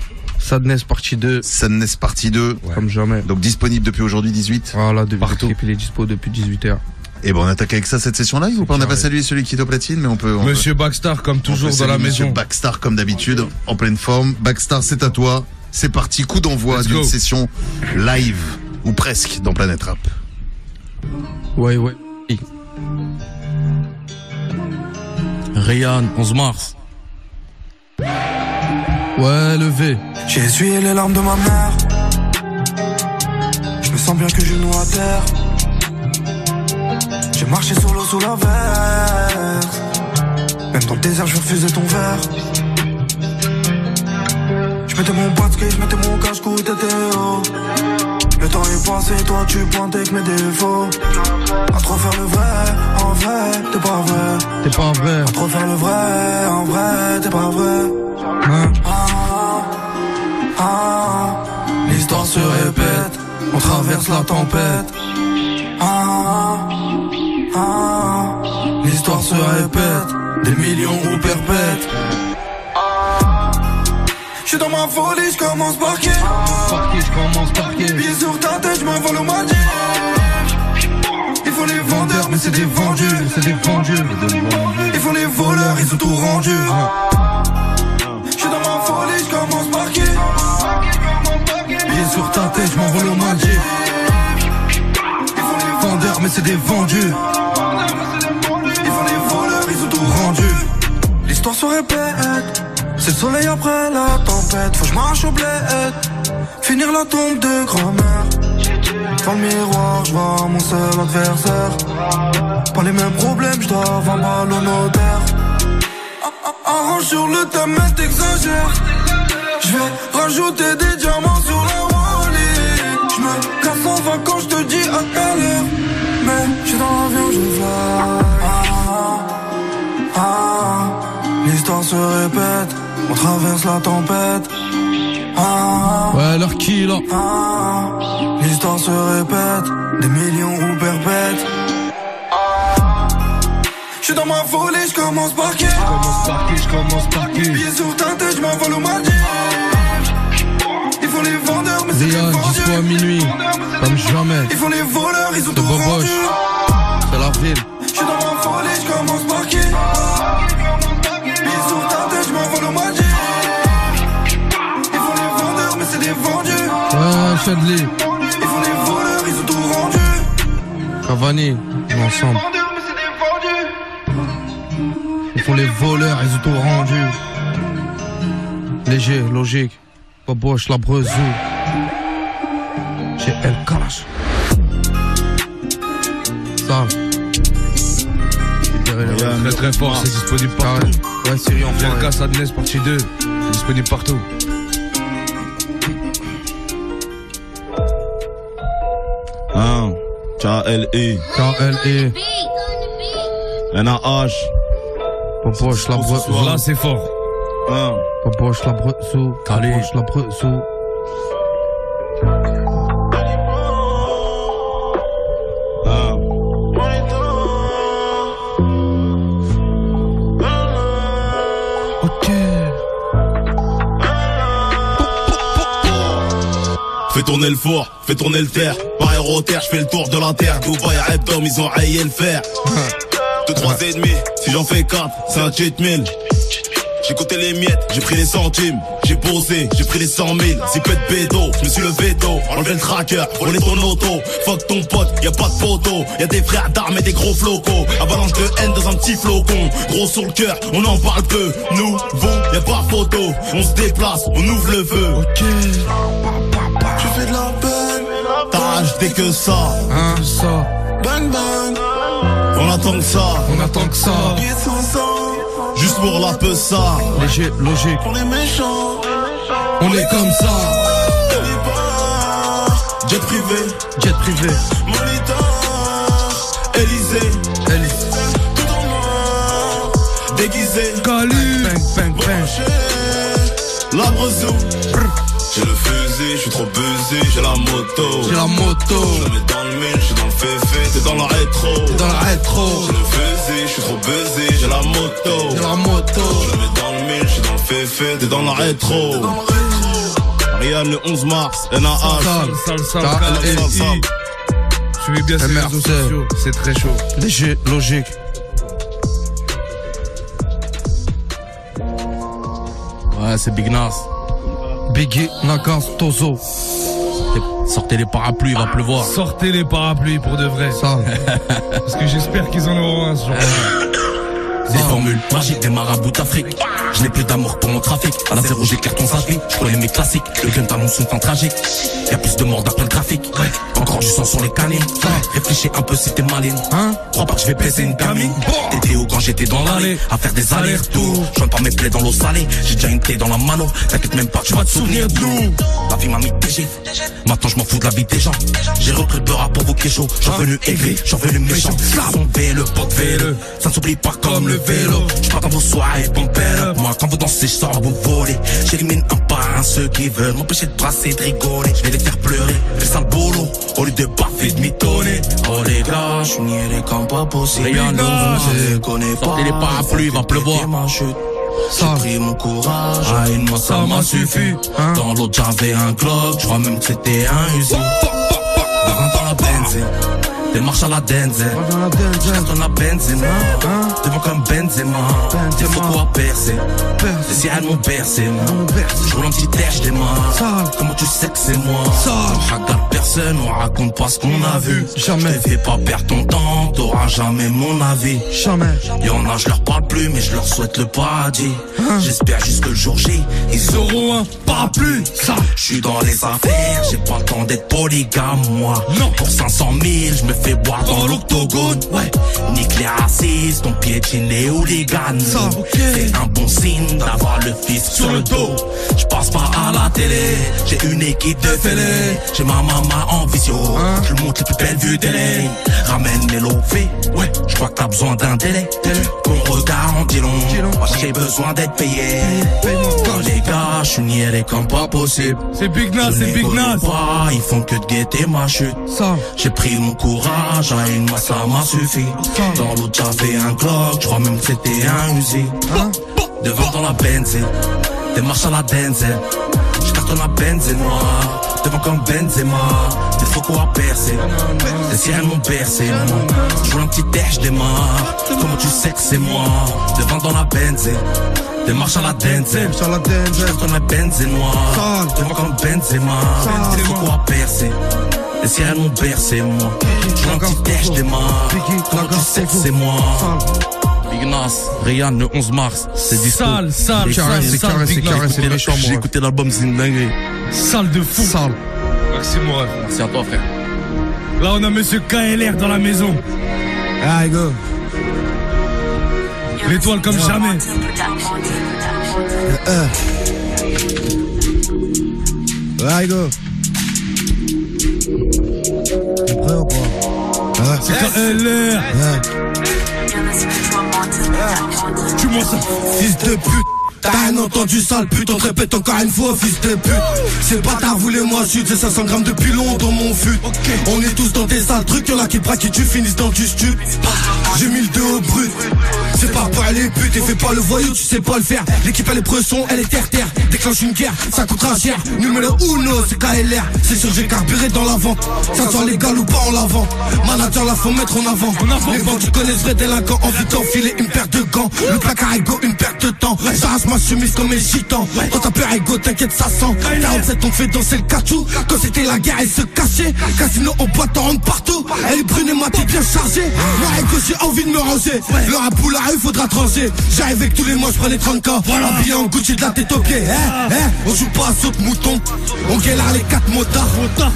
Sadness partie 2. Sadness partie 2. Comme jamais. Donc disponible depuis aujourd'hui 18 Voilà, depuis Partout. il est dispo depuis 18h. Et bon on attaque avec ça cette session live ou pas On n'a pas salué celui qui est au platine mais on peut... on Monsieur peut- Backstar, comme toujours dans la Monsieur maison. Backstar comme d'habitude, en pleine forme. Backstar c'est à toi, c'est parti, coup d'envoi d'une session live, ou presque, dans Planète Rap. Ouais, ouais. Ryan, 11 mars. Ouais, levé. J'ai essuyé les larmes de ma mère. Je me sens bien que je noue à terre. J'ai marché sur l'eau sous la verse. Même dans le désert, je refusais ton verre. Je mettais mon basket, je mettais mon cache-cou, t'étais haut. Le temps est passé, toi tu pointes avec mes défauts. À trop faire le vrai, vrai, t'es pas vrai. T'es pas vrai. À trop faire le vrai, en vrai, t'es pas vrai. Hein Ah, ah, l'histoire se répète, on traverse la tempête. Ah, ah, l'histoire se répète, des millions ou perpètes. J'suis dans ma folie, j'commence par qui? Parquet, je commence parquet. Pieds sur ta tête, j'm'envole au Maldives. Faut les vendeurs, mais c'est des vendus. C'est des vendus. Il faut les voleurs, ils ont tout rendu. J'suis dans ma folie, j'commence par qui? Sur ta tête, j'm'envole au Maldives. Il faut les vendeurs, mais c'est des vendus. Il faut les voleurs, ils ont tout rendu. L'histoire se répète. C'est le soleil après la tempête. Faut que je au bled. Finir la tombe de grand-mère. Dans le miroir, je vois mon seul adversaire. Pas les mêmes problèmes, je dois avoir mal au notaire. Ah, ah, Arrange sur le thème, t'exagères. Je vais rajouter des diamants sur la wallet. Je me casse en vacances, je te dis à tout à l'heure. Mais je suis dans l'avion, je fly. Ah, ah, ah, l'histoire se répète. On traverse la tempête. Ah, Ouais, leur ah, l'histoire se répète, des millions ou perpètes. Je suis dans ma folie, je commence par qui J'commence par qui, j'commence par qui. Pieds sur ta tête, je m'envole au Maldives. Il faut les vendeurs, mais c'est Rian, dispo à vendus. minuit. Comme jamais. Il faut les voleurs, ils ont tout rendu. C'est la ville. Chadley. Il faut les voleurs, ils ont tout rendu. Cavani. ensemble. Ils font les voleurs, ils ont tout rendu. Léger, logique. Boboche, la breuzou. J'ai El Kalash. Ça. Très très fort, c'est disponible partout. Ouais, Siri, on fait. GLK Sadness partie 2. Disponible partout. K-L-E, K-L-E. N-A-H. Boboche, la breuzou. Là, c'est fort. Papoche la brezou, papoche la brezou. Ok. Tourner le four, fais tourner le fer. Par aéroterre, je fais le tour de terre. Dubaï, Reptom, ils ont rayé le fer. Deux, trois et demi, si j'en fais quatre, c'est un cheat meal. J'ai coté les miettes, j'ai pris les centimes, j'ai posé, j'ai pris les cent mille, de bédo, je me suis levé tôt, enlevé le tracker, voler ton auto, fuck ton pote, y a pas de photo, y a des frères d'armes et des gros flocos, avalanche de haine dans un petit flocon, gros sur le cœur, on en parle peu, nous, bon, y a pas photo, on se déplace, on ouvre le feu. T'arraches dès que ça, hein, ça, bang bang, on attend que ça, on attend que ça. Juste pour la peu ça. Léger, logique. On est méchants. On est comme ça. Jet privé. Jet privé. Moniteur. Élysée. Élysée. Tout en noir. Déguisé. Calu. Bang, bang, bang. La brezou. J'ai le fusil, je suis trop busy, j'ai la moto. J'ai la moto. Je mets dans le mille, je suis dans le féfé, t'es dans la rétro. T'es dans la rétro. J'ai le fusil, je suis trop busy, j'ai la moto. J'ai la moto. Je mets dans le mille, je suis dans le féfé, t'es dans la rétro. Ariane le 11 mars, NAH. Sale, sale, sale, LLI. Suivez bien ces réseaux sociaux, c'est très chaud. Léger, logique. Ouais, c'est Big Nas. Biggie, Nagas, Tozo. Sortez les parapluies, il va pleuvoir. Sortez les parapluies pour de vrai. Ça. Parce que j'espère qu'ils en auront un ce jour-là. Des formules magiques des marabouts d'Afrique. Je n'ai plus d'amour pour mon trafic. À la zéro, j'éclaire ton sage. Je connais mes classiques. Le gun t'annonce une fin tragique. Y'a plus de morts d'après le graphique. Encore du sang sur les canines. Réfléchis un peu si t'es maline. Hein Crois pas que je vais baiser une gamine. T'étais où quand j'étais dans l'allée À faire des allers-retours? Je pas mes plaies dans l'eau salée. J'ai déjà une clé dans la mano. T'inquiète même pas, tu vas te souvenir de nous. La vie m'a mis TG. Maintenant je m'en fous de la vie des gens. J'ai repris le beurre pour vous chaud. J'en venu aigri, j'en venu méchant. Son le pote le Ça ne s'oublie pas comme le vélo. Je pars dans vos soirées, pompette. Moi, quand vous dansez, je sors, vous volez. J'élimine un par un ceux qui veulent m'empêcher de brasser, de rigoler. Les faire pleurer, fais ça boulot. Au lieu de baffer, de mitonner. Oh les gars, je suis niais comme pas possible. Rien ne je connais pas. Sortez les parapluies, il va pleuvoir. J'ai pris mon courage, à une mois ça m'a suffi. Dans l'autre j'avais un Glock, je crois même que c'était un Uzi. Devant dans la benzine, démarche à la Denzel. Cartonne la Benzema, devant comme Benzema. T'es faux quoi percer, les ciels m'ont bercé. Je roule un petit air, je démarre. Comment tu sais que c'est moi? On regarde personne, on raconte pas ce qu'on a vu. Jamais. Je te fais pas perdre ton temps, t'auras jamais mon avis. Jamais. Y'en a, je leur parle plus, mais je leur souhaite le paradis. J'espère jusque le jour J, ils auront un parapluie. Ça, je suis dans les affaires, j'ai pas le temps d'être polygame, moi. Non. Pour 500 000, je me fais boire dans l'octogone. Ouais, nique les racistes, ton piétine les hooligans. C'est un bon signe d'avoir le fils sur le dos. Je passe pas à la télé, j'ai une équipe de fêlés. J'ai ma maman en visio, je lui montre les plus belles vues télé. Ramène les lovés, ouais, je crois que t'as besoin d'un délai. Mon regard en dit long, moi j'ai besoin d'être payé. Quand les gars, je suis niais comme pas possible. C'est Big Nas, Je c'est Big Nas. pas, ils font que de guetter ma chute. J'ai pris mon courage, à une mois ça m'a suffi. Dans l'autre j'avais un Glock, je crois même que c'était un Uzi. Devant dans la benzine, démarche à la Denzel. Je cartonne la benzine noire, devant comme Benzema. Des faux quoi percer, les ciels m'ont bercé. moi. Je roule un petit air, je démarre. Comment tu sais que c'est moi? Devant dans la benzine. Démarche à la Denzel, sur la benzine noire, devant comme Benzema. Des faux quoi percer. Les ciels m'ont bercé, moi. Je roule un petit. Comment tu sais que c'est moi Big Nas, Ryan le 11 mars, c'est dispo. Sale, sale, J'ai sale, sale, Nas. j'ai écouté- méchant, moi. J'ai écouté l'album, c'est une dinguerie. Sale de fou. Sale. Merci mon rêve. Merci à toi, frère. Là, on a monsieur KLR dans la maison. Ah, go. L'étoile comme jamais. Ouais, go. T'es prêt ou pas Ouais. C'est KLR. Ouais. Tu m'en ça. Fils de pute, T'as rien entendu sale pute, on te répète encore une fois fils de pute. Ces bâtards voulaient moi sud, c'est 500 grammes de pilon dans mon fut. On est tous dans tes sales trucs, y'en a qui braquent et tu finisses dans du stup J'ai mis le deux au brut. C'est pas pour aller pute et fais pas le voyou, tu sais pas le faire. L'équipe elle est presson, elle est terre-terre Déclenche une guerre, ça coûtera cher Numéro uno, c'est KLR C'est sûr j'ai carburé dans la vente. Ça soit légal ou pas en l'avant Manager la faut mettre en avant. Les bandits connaissent vrai délinquants Envie d'enfiler une paire de gants. Le placard ego, une perte de temps. J'arrache ma chemise comme mes gitans Quand t'as peur ego, t'inquiète ça sent. 47 on fait danser le cachou Quand c'était la guerre elle se cachait. Casino au boîte t'en rentre partout. Elle est brune et t'es bien chargé Moi ego j'ai envie de me ranger Le rap ou la rue faudra trancher J'arrive avec tous les mois je prends les 30 ans Habillé en Gucci de la tête aux pieds hein, hein, On joue pas à saut de mouton. On galère les quatre motards.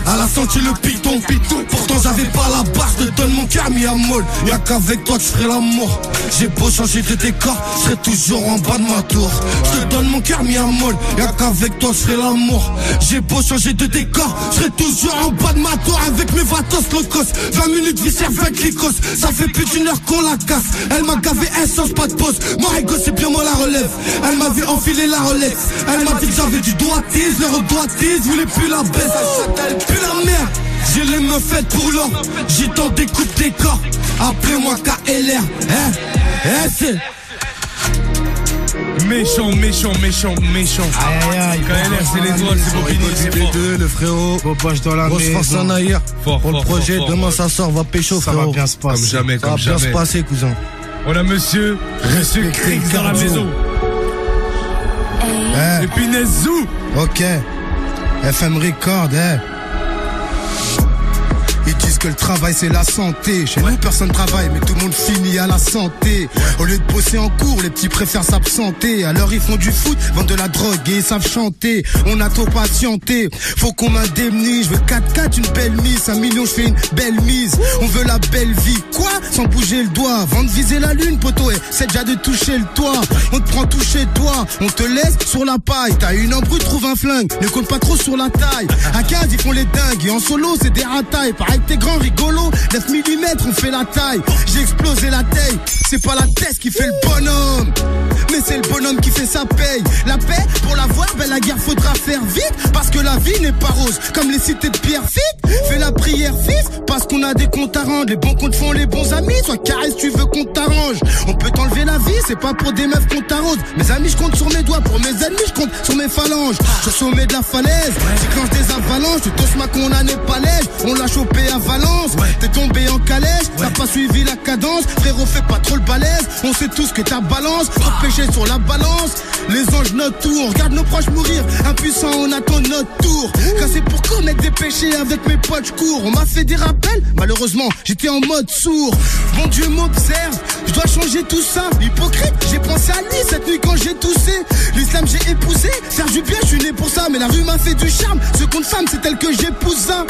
À la sortie le piton Pourtant j'avais pas la barre Je te donne mon cœur mis à molle Y'a qu'avec toi que je ferai l'amour. J'ai beau changer de décor Je serai toujours en bas de ma tour. Je te donne mon cœur mis à molle Y'a qu'avec toi je ferai l'amour. J'ai beau changer de décor Je serai toujours en bas de ma tour. Avec mes vatos low cost 20 minutes viscère 20 glycos Ça fait plus d'une heure qu'on la casse. Elle m'a gavé essence pas de pause. Moi c'est bien moi la relève. Elle m'a vu enfiler la Rolex. Elle m'a dit que j'avais du doigtise Le redoigtise voulait plus la baisse. Elle plus la merde j'ai les meufs faites pour l'or, j'ai tant des coups de décor. Appelez-moi KLR, hein, hein. Méchant, méchant, méchant, méchant. Aïe aïe aïe. KLR, c'est l'étoile, c'est Bobigny, c'est fort. B2, le frérot. Bobage dans la Grosse force en arrière. Fort, Pour le projet, demain ça sort, va pécho, Ça frérot. va bien se Comme passer. jamais, Ça va bien se passer, cousin. On a monsieur, monsieur Crix dans la maison. Eh, Et puis Nezou. ok. FM Record, eh. Que le travail c'est la santé. Chez nous personne travaille, mais tout le monde finit à la santé. Au lieu de bosser en cours, les petits préfèrent s'absenter. Alors ils font du foot, vendent de la drogue et ils savent chanter. On a trop patienté, faut qu'on m'indemnise. Je veux 4-4, une belle mise. Un million, je fais une belle mise. On veut la belle vie. Quoi? Sans bouger le doigt. Avant de viser la lune, poteau, eh, c'est déjà de toucher le toit. On te prend toucher toi, on te laisse sur la paille. T'as une embrouille, trouve un flingue. Ne compte pas trop sur la taille. À 15, ils font les dingues. Et en solo, c'est des ratailles. Pareil que t'es rigolo. 9 mm, on fait la taille. J'ai explosé la taille. C'est pas la tête qui fait le bonhomme. Mais c'est le bonhomme qui fait sa paye. La paix, pour l'avoir, ben la guerre faudra faire vite. Parce que la vie n'est pas rose. Comme les cités de pierre fit. Fais la prière, fils. Parce qu'on a des comptes à rendre. Les bons comptes font les bons amis. Sois carré si tu veux qu'on t'arrange. On peut t'enlever la vie, c'est pas pour des meufs qu'on t'arrose. Mes amis, je compte sur mes doigts. Pour mes ennemis, je compte sur mes phalanges. Je suis au sommet de la falaise. J'éclenche des avalanches. Tu tosses ma condamné pas l'aise. On l'a chopé à Valence. T'es tombé en calèche. T'as pas suivi la cadence. Frérot, fais pas trop le balèze. On sait tous que ta balance. De péché sur la balance. Les anges notre tour. Regarde nos proches mourir. Impuissants, on attend notre tour. Car c'est pour commettre des péchés avec mes potes, je cours. On m'a fait des rappels. Malheureusement, j'étais en mode sourd. Mon Dieu m'observe. Je dois changer tout ça. Hypocrite, j'ai pensé à lui cette nuit quand j'ai toussé. L'islam j'ai épousé. Faire du bien, je suis né pour ça. Mais la rue m'a fait du charme. Ce compte femme, c'est elle que j'épouse ça.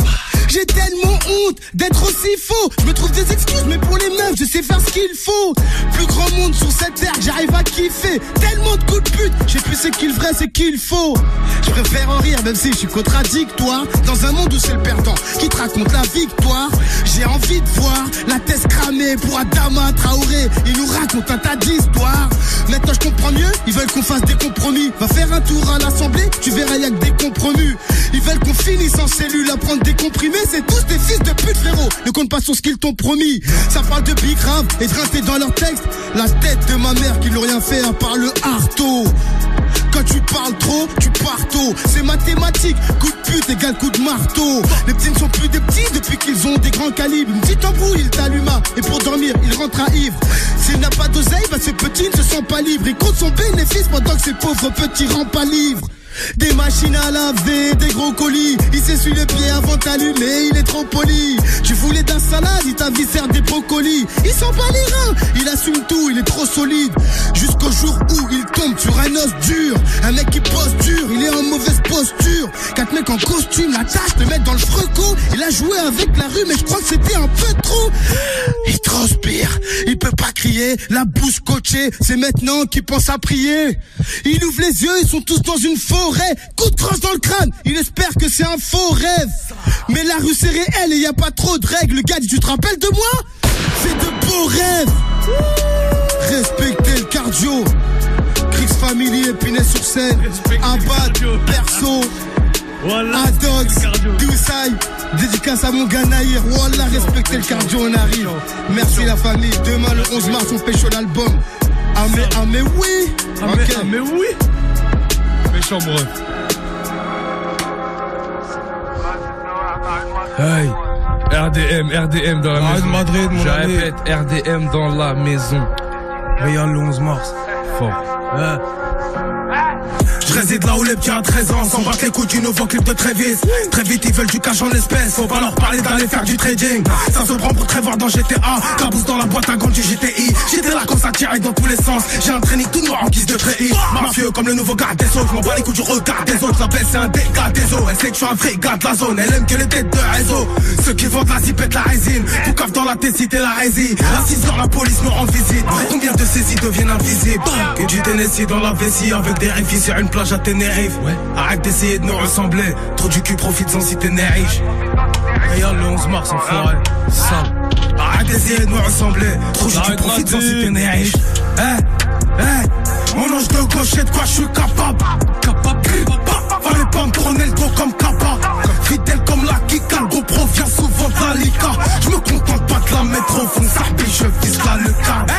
J'ai tellement honte d'être aussi faux. Je me trouve des excuses, mais pour les meufs, je sais faire ce qu'il faut. Plus grand monde sur cette terre, j'arrive à kiffer. Tellement de coups de pute, je sais plus c'est qui le vrai, c'est qui il faut. Je préfère en rire, même si je suis contradictoire. Dans un monde où c'est le perdant qui te raconte la victoire. J'ai envie de voir la thèse cramée pour Adama Traoré. Il nous raconte un tas d'histoires. Maintenant je comprends mieux, ils veulent qu'on fasse des compromis. Va faire un tour à l'assemblée, tu verras y'a que des compromis. Ils veulent qu'on finisse en cellule à prendre des comprimés. C'est tous des fils de pute, Ne compte pas sur ce qu'ils t'ont promis. Ça parle de big rap et rincer dans leur texte. La tête de ma mère qui n'ont rien fait à part le harto. Quand tu parles trop, tu pars tôt. C'est mathématique. Coup de pute égale coup de marteau. Les petits ne sont plus des petits depuis qu'ils ont des grands calibres. Une petite embrouille, il t'alluma. Et pour dormir, il rentre à ivre. S'il n'a pas d'oseille, bah ces petits ne se sentent pas libres. Il compte son bénéfice pendant que ces pauvres petits rentrent pas livres. Des machines à laver, des gros colis. Il s'essuie le pied avant d'allumer, il est trop poli. Tu voulais d'un salade, il t'a viscère des brocolis. Il s'en bat les reins, il assume tout, il est trop solide. Jusqu'au jour où il tombe sur un os dur. Un mec qui pose dur, il est en mauvaise posture. Quatre mecs en costume, la tâche de mettre dans le freco. Il a joué avec la rue, mais je crois que c'était un peu trop. Il transpire, il peut pas crier, la bouche coachée, c'est maintenant qu'il pense à prier. Il ouvre les yeux, ils sont tous dans une Coup de crosse dans le crâne, il espère que c'est un faux rêve. Mais la rue c'est réel et y a pas trop de règles. Le gars dit, tu te rappelles de moi? Fais de beaux rêves. Respectez le cardio. Crix Family, Épinay sur scène. Abad, Perso. Adox, Dousaï, dédicace à mon gars Naïr. Wallah, respectez le cardio, on arrive. Merci la famille. Demain, le 11 mars, on pêche l'album. Ah mais, ah mais oui Ah mais, Ok. ah mais oui Méchant bref. Hey RDM, RDM dans la maison. Madrid, mon Je ami. répète, RDM dans la maison. Le 11 mars. Fort. Je réside là où les petits à 13 ans S'en battent les couilles du nouveau clip de Travis Très vite ils veulent du cash en espèces Faut pas leur parler d'aller faire du trading Ça se prend pour Trevor dans GTA Cabousse dans la boîte à tirait dans tous les sens. J'ai un training tout noir en guise de treillis Mafieux comme le nouveau garde des autres. M'en bats les couilles du regard des autres. La belle c'est un dégât des eaux. Elle sait que je suis un vrai gars de la zone. Elle aime que les têtes de réseau. Ceux qui vendent la zipette la résine. Tout cave dans la tessite et la résie À 6 heures la police me rend visite. Combien de saisies deviennent invisibles? Que du Tennessee dans la vessie Avec des riffs sur une plage à Tenerife. Arrête d'essayer de nous ressembler. Trop du cul profite-en si t'es riche. Regarde le 11 mars, enfoiré. Sale. Arrête d'essayer de ressembler. Trop du cul Arrête profite-en de si t'es riche. Eh, eh Mon ange de gauche et de quoi je suis capable. Capable Fallait pas me tourner le dos comme Kappa. Fidèle comme la Kika, le GoPro vient souvent de la Je me contente pas de la mettre au fond Ça je vise là le câble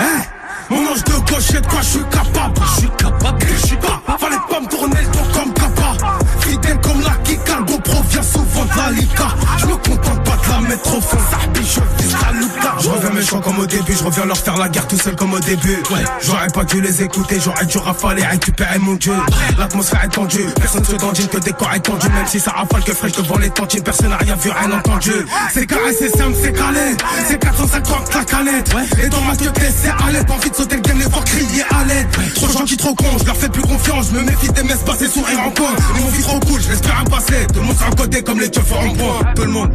Eh, mon ange de gauche et de quoi je suis capable. Je suis capable, je suis pas. Fallait pas me tourner le dos comme Kappa. Fidèle comme la Kika, le GoPro vient souvent de la Je me contente la Ça je Je reviens méchant comme au début. Je reviens leur faire la guerre tout seul comme au début. Ouais, j'aurais pas dû les écouter. J'aurais dû rafaler, récupérer mon dieu. L'atmosphère est tendue. Personne se dandine que le décor est tendu. Même si ça rafale que fraîche devant les tantines Personne n'a rien vu, rien entendu. C'est carré, c'est simple, c'est calé. C'est 450 la canette Et dans ma tête c'est à l'aide. Envie de sauter le game, les voir crier à l'aide. Trop gentil, trop con, je leur fais plus confiance. Je me méfie des messes passées sourire en coin Ils m'ont vu trop cool, je un passé. Tout le monde sur un côté comme les keufs en point Tout le monde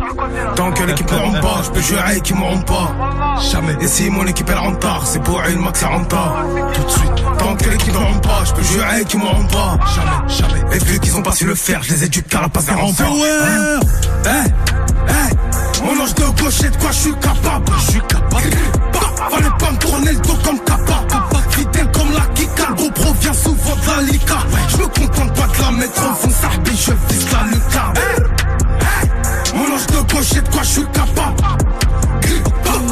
Tant que l'équipe ne rentre pas, je peux jurer qu'ils m'auront pas. Jamais. Et si mon équipe elle rentre tard, c'est pour une max rentre tard. Tout de suite. Tant que l'équipe ne rentre pas, je peux jurer qu'ils m'auront pas. Jamais, jamais. Et vu qu'ils ont pas su le faire, je les éduque à la passe des remparts Hein Eh, eh Mon ange de gauche et de quoi je suis capable. Je suis capable. Fallait pas me tourner le dos comme Kappa. Fidèle comme la Kika, le gros pro vient souvent de la Lika Je me contente pas de la mettre au fond, ça je vise là le je suis capable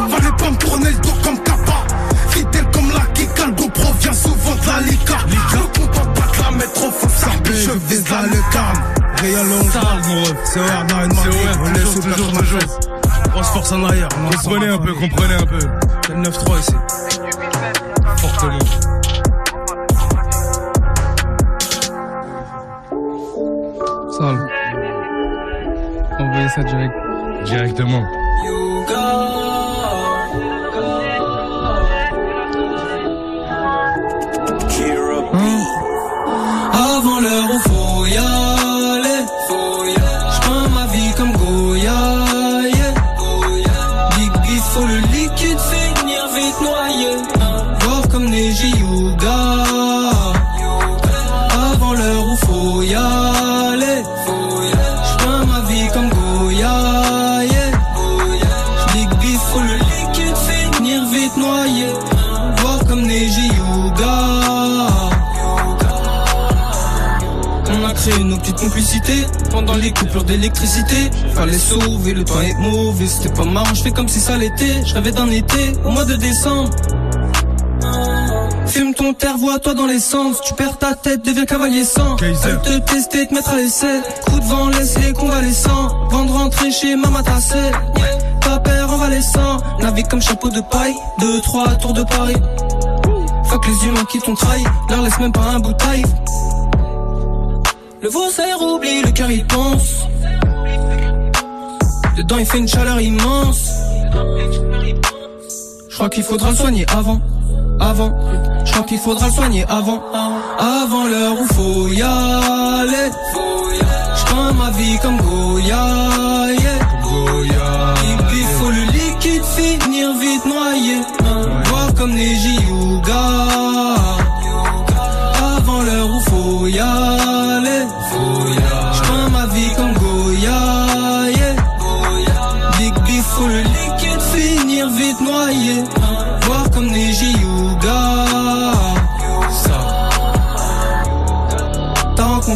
Fallait pas me tourner le dos comme Kappa Fidèle comme la Kika, le GoPro vient souvent de la Lika Je me contente pas de la mettre au fond, ça je vise là le calme Real le 11 mars, mon ref. C'est OR OR, on est sous toujours, 93. toujours. Grosse force en arrière, on Comprenez un peu, comprenez un peu. C'est le 9-3 ici. Fortement. Sale. Envoyez ça direct. Directement. Les coupures d'électricité. Fallait sauver, le temps est mauvais, c'était pas marrant, je fais comme si ça l'était. Je rêvais d'un été au mois de décembre. Fume ton terre, vois-toi dans l'essence. Tu perds ta tête, deviens cavalier sans. Elle te tester, te mettre à l'essai. Coup de vent, laisse les convalescents. Vendre rentrer chez Mama Tassé. Ta père envalescent. Navigue comme chapeau de paille. Deux, trois tours de Paris. Fuck les humains qui t'ont trahi. Leur laisse même pas un bouteille. Le vaussaire oublie, le cœur il pense. Dedans il fait une chaleur immense. Je crois qu'il faudra le soigner avant, avant. Je crois qu'il faudra le soigner avant, avant l'heure où faut y aller. Je ma vie comme Goya, yeah. Goya. Puis faut le liquide finir vite noyé. Voir comme Neji Yuga. Avant l'heure où faut y aller.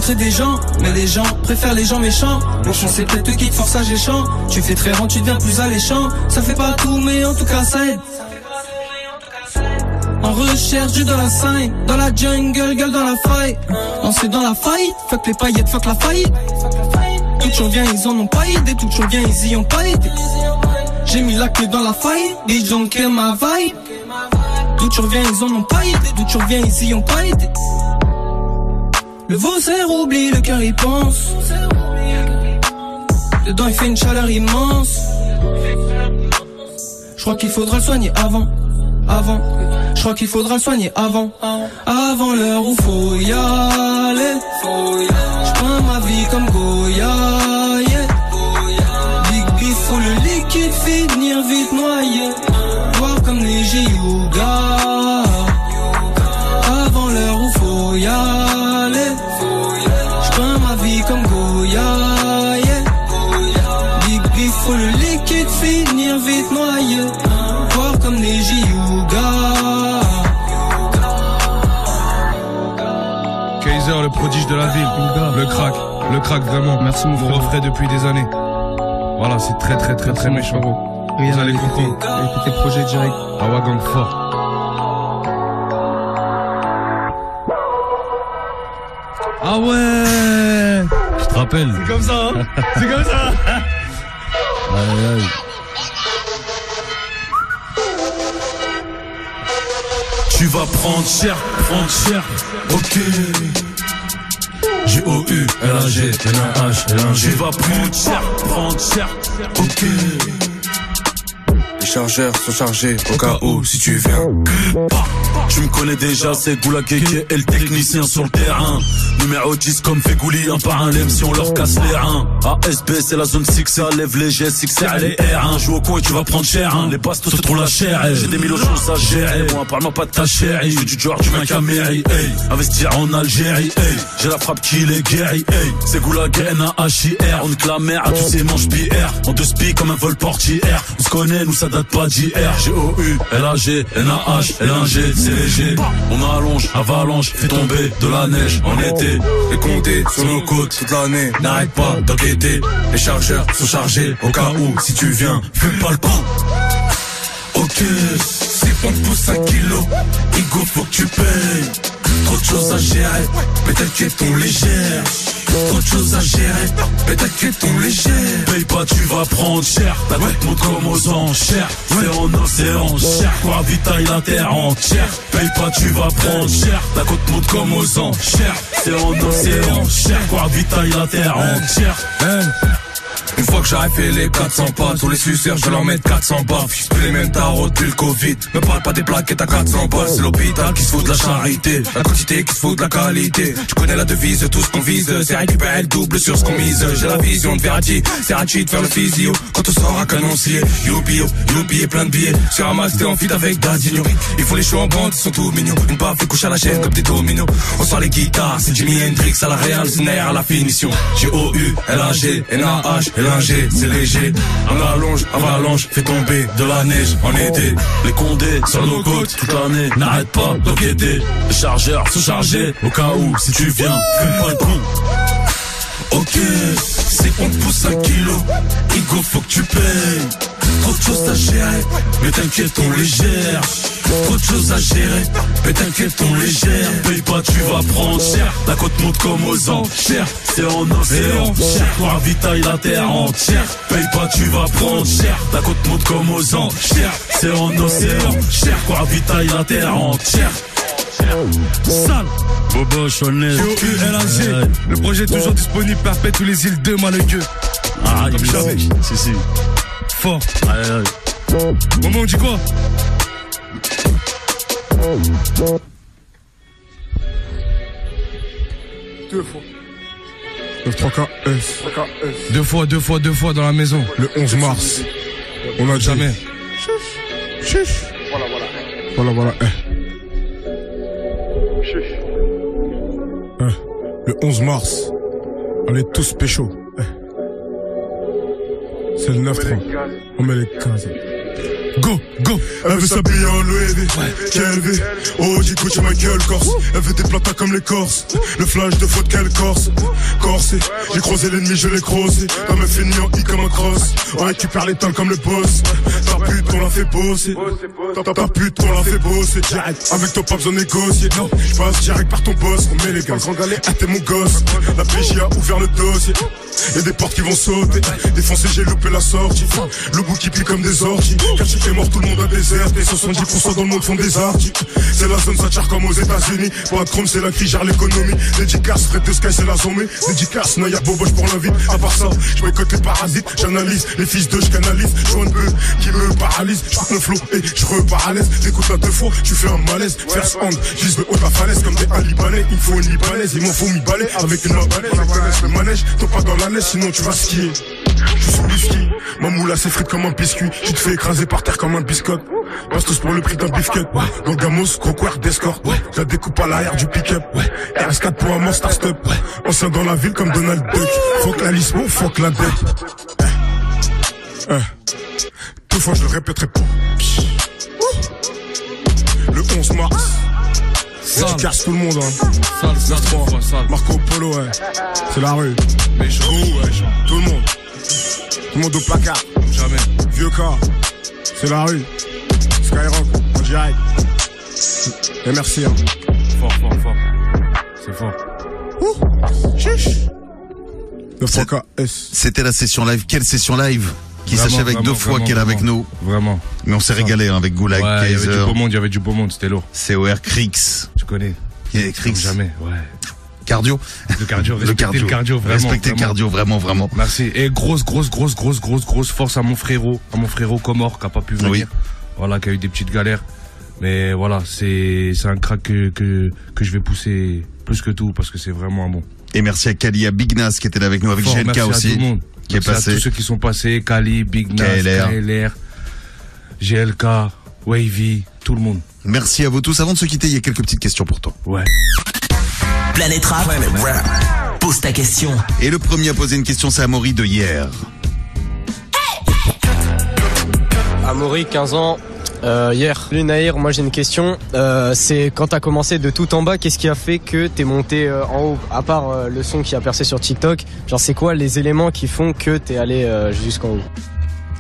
Rencontrer des gens, mais les gens préfèrent les gens méchants. Bon, on c'est peut-être qui te force à géchant. Tu fais très rent, tu deviens plus alléchant. Ça fait pas tout, mais en tout cas ça aide. En recherche du la sign, dans la jungle, gueule dans la faille. Lancer dans la faille, fuck les paillettes, fuck la faillite. Tout vient, ils en ont pas idée, tout vient, ils y ont pas été. J'ai mis la clé dans la faille, ils don't kill ma vibe. D'où tu reviens, ils en ont pas idée, d'où tu reviens, ils y ont pas été. Le vaussaire oublie, le cœur y pense. Dedans il fait une chaleur immense. Je crois qu'il faudra le soigner avant, avant. Je crois qu'il faudra le soigner avant, avant l'heure où faut y aller. Je prends ma vie comme Goya. Big beef, faut le liquide finir vite noyé. De la ville. Le crack. Le crack, vraiment. Merci, mon frère. refrain depuis des années. Voilà, c'est très, très, très, très méchant. Vous allez comprendre. Écoutez projet direct. Awa Gang fort. Ah ouais Je te rappelle. C'est comme ça, hein C'est comme ça Aïe, aïe. Tu vas prendre cher, prendre cher, ok. J-O-U, L-A-G, N-A-H, L-A-G. Tu vas prendre cher, prendre cher, ok. Les chargeurs sont chargés au cas où si tu viens. Tu me connais déjà, c'est Goula Keke et le technicien sur le terrain. Numéro 10 comme Fegouli, un par un lème si on leur casse les reins. ASB, c'est la zone 6, ça lève les G, 6 les R1. Joue au coin et tu vas prendre cher, hein. Les bastos c'est trop la chair, eh. J'ai des mille autres choses à gérer. Moi, parle-moi pas de ta chérie. Je suis du joueur, tu viens qu'à mairie, hey. Investir en Algérie, hey. J'ai la frappe qui les guérit, hey. C'est Goula N-A-H-I-R. On nique la mer à tous ces manches BR. En deux spi comme un vol portière. On se connaît, nous ça date pas d'hier. G-O-U, L-A-G, N-A-H, L-1-G, c'est léger. On allonge, avalanche, fait tomber de la neige en été. Les compter sur nos côtes toute l'année. N'arrête pas d'enquêter. Les chargeurs sont chargés au cas où si tu viens, fume pas le coup. Ok, c'est bon pousse un kilo. Igo, faut que tu payes. Trop de choses à gérer. Peut-être que ton légère. Trop de choses à gérer. Peut-être que ton légère. Paye pas, tu vas prendre cher. Ta tête monte comme aux enchères. C'est en océan cher. Quoi ravitaille la terre entière. Paye pas, tu vas prendre cher. Ta côte monte comme aux enchères. C'est en océan cher. Quoi ravitaille la terre entière. Une fois que j'aurai fait les 400 pas, tous les suceurs je leur mettre 400 baffes. Je plus les mêmes tarots depuis le Covid. Me parle pas des plaquettes à 400 balles, c'est l'hôpital qui se fout de la charité. La quantité qui se fout de la qualité. Tu connais la devise, tout ce qu'on vise, c'est récupérer le double sur ce qu'on mise. J'ai la vision de Verratti, c'est Ratchi de faire le physio. Quand on sort à canoncier, youpi, youpi plein de billets. Sur un masque, t'es en feed avec Dadinho. Ils font les shows en bande, ils sont tout mignons. Une baffe fait coucher à la chaîne comme des dominos. On sort les guitares, c'est Jimi Hendrix à la Real, Snare à la finition. G-O-U, L-A-G, N-A-H, L-A-G, c'est léger. On allonge, avalanche, fait tomber de la neige en été. Les condés sur nos côtes toute l'année, n'arrête pas d'enquêter. Les chargeurs sont chargés au cas où si tu viens, fume pas le coup. Ok, c'est on pousse un kilo, Igo faut que tu payes. Trop de choses à gérer, mais t'inquiète on les gère. Trop de choses à gérer, mais t'inquiète on les gère. Paye pas, tu vas prendre cher. Ta côte monte comme aux enchères. C'est en océan cher, ravitaille la terre entière. Paye pas, tu vas prendre cher. Ta côte monte comme aux enchères. C'est en océan cher, ravitaille la terre entière. Sale Bobo, Chonnet. Q-U-L-A-G. Le projet est toujours disponible, perpète tous les îles de Malégueux. Ah, il jamais. Si, si. Fort. Aïe, aïe. Moment, on dit quoi? Deux fois. Le 3KS. Deux fois, deux fois, deux fois dans la maison. Le 11 mars. On a dit. Jamais. Chuch. Voilà, voilà. Voilà, voilà. eh. Eh, Le 11 mars. On est tous pécho. C'est le 9-3. On met les cases. Go, go. Elle veut s'habiller en Louis V. KLV. Oh, coup, tu Michael Corse. Elle veut des platas comme les Corses. Le flash de faute qu'elle corse. Corsé. J'ai croisé l'ennemi, je l'ai croisé. La meuf est en I comme un cross. On récupère les temps comme le boss. Ta pute, on l'a fait bosser. Ta pute, on l'a fait bosser. Direct. Avec toi, pas besoin de négocier. Non, je passe direct par ton boss. On met les gars. Ah, t'es mon gosse. La PJ a ouvert le dossier. Y'a des portes qui vont sauter. Défoncé, j'ai loupé la sortie. Le bout qui plie comme des orgies. Caché est mort, tout le monde a déserté. 70% dans le monde font des artis. C'est la zone, ça tire comme aux États-Unis. Pour être chrome, c'est la qui gère l'économie. Dédicace, Fred de Sky, c'est la zombie. Dédicace, Naya Boboche pour l'invite. À part ça, je boycotte les parasites. J'analyse les fils de, je canalise. Je vois un peu qui me paralyse. Je le flow et je repars à l'aise. Écoute la deux fois, tu fais un malaise. First hand, j'use le haut de la falaise comme des Alibanais. Il faut une Libanaise, il m'en faut mi balai avec une. On connaisse le manège, t'es pas dans la neige, sinon tu vas skier. Je suis ski, ma moula s'effrite comme un biscuit. Tu te fais écraser par terre comme un biscotte. Bastos pour le prix d'un beefcut. Dans Gamos, gros quart d'escorte. La découpe à l'arrière du pick-up. RS4 pour un monster stop. Ancien dans la ville comme Donald Duck. Faut que la lismo, faut que la dette. Eh. Deux fois je le répéterai pas. Le 11 mars. Sale. Tu casses tout le monde, hein. Sale, sale, Gaston, sale, sale. Marco Polo, ouais. C'est la rue. Mais je ouais. Tout le monde. Tout le monde au placard. Jamais. Vieux cas. C'est la rue. Skyrock, en direct. Et merci, hein. Fort, fort, fort. C'est fort. C'était la session live. Quelle session live? Qui s'achève avec deux fois qu'elle est avec nous. Vraiment. Mais on s'est régalé hein, avec Goulag, Ouais, il y avait du beau monde, il y avait du beau monde, c'était lourd. COR, Crix. Tu connais. A Crix. Jamais, ouais. Cardio. Le cardio, Le cardio. le cardio, vraiment. Respectez le vraiment. cardio, vraiment, vraiment. Merci. Et grosse, grosse, grosse, grosse, grosse, grosse force à mon frérot, à mon frérot Comor qui a pas pu venir. Oui. Voilà, qui a eu des petites galères. Mais voilà, c'est, un crack que, que, que je vais pousser plus que tout parce que c'est vraiment un bon. Et merci à Kalia Bignas qui était là avec nous, avec Fort, GNK merci à aussi. tout le monde. Qui est Merci à passé. tous ceux qui sont passés, Kali, Big Nas, KLR. KLR, GLK, Wavy, tout le monde. Merci à vous tous. Avant de se quitter, il y a quelques petites questions pour toi. Ouais. Planète Rap, pose ta question. Et le premier à poser une question, c'est Amaury de hier. Amaury, 15 ans. Euh, hier, Lunaïr, moi j'ai une question. Euh, c'est quand t'as commencé de tout en bas, qu'est-ce qui a fait que t'es monté euh, en haut? À part euh, le son qui a percé sur TikTok, genre c'est quoi les éléments qui font que t'es allé euh, jusqu'en haut?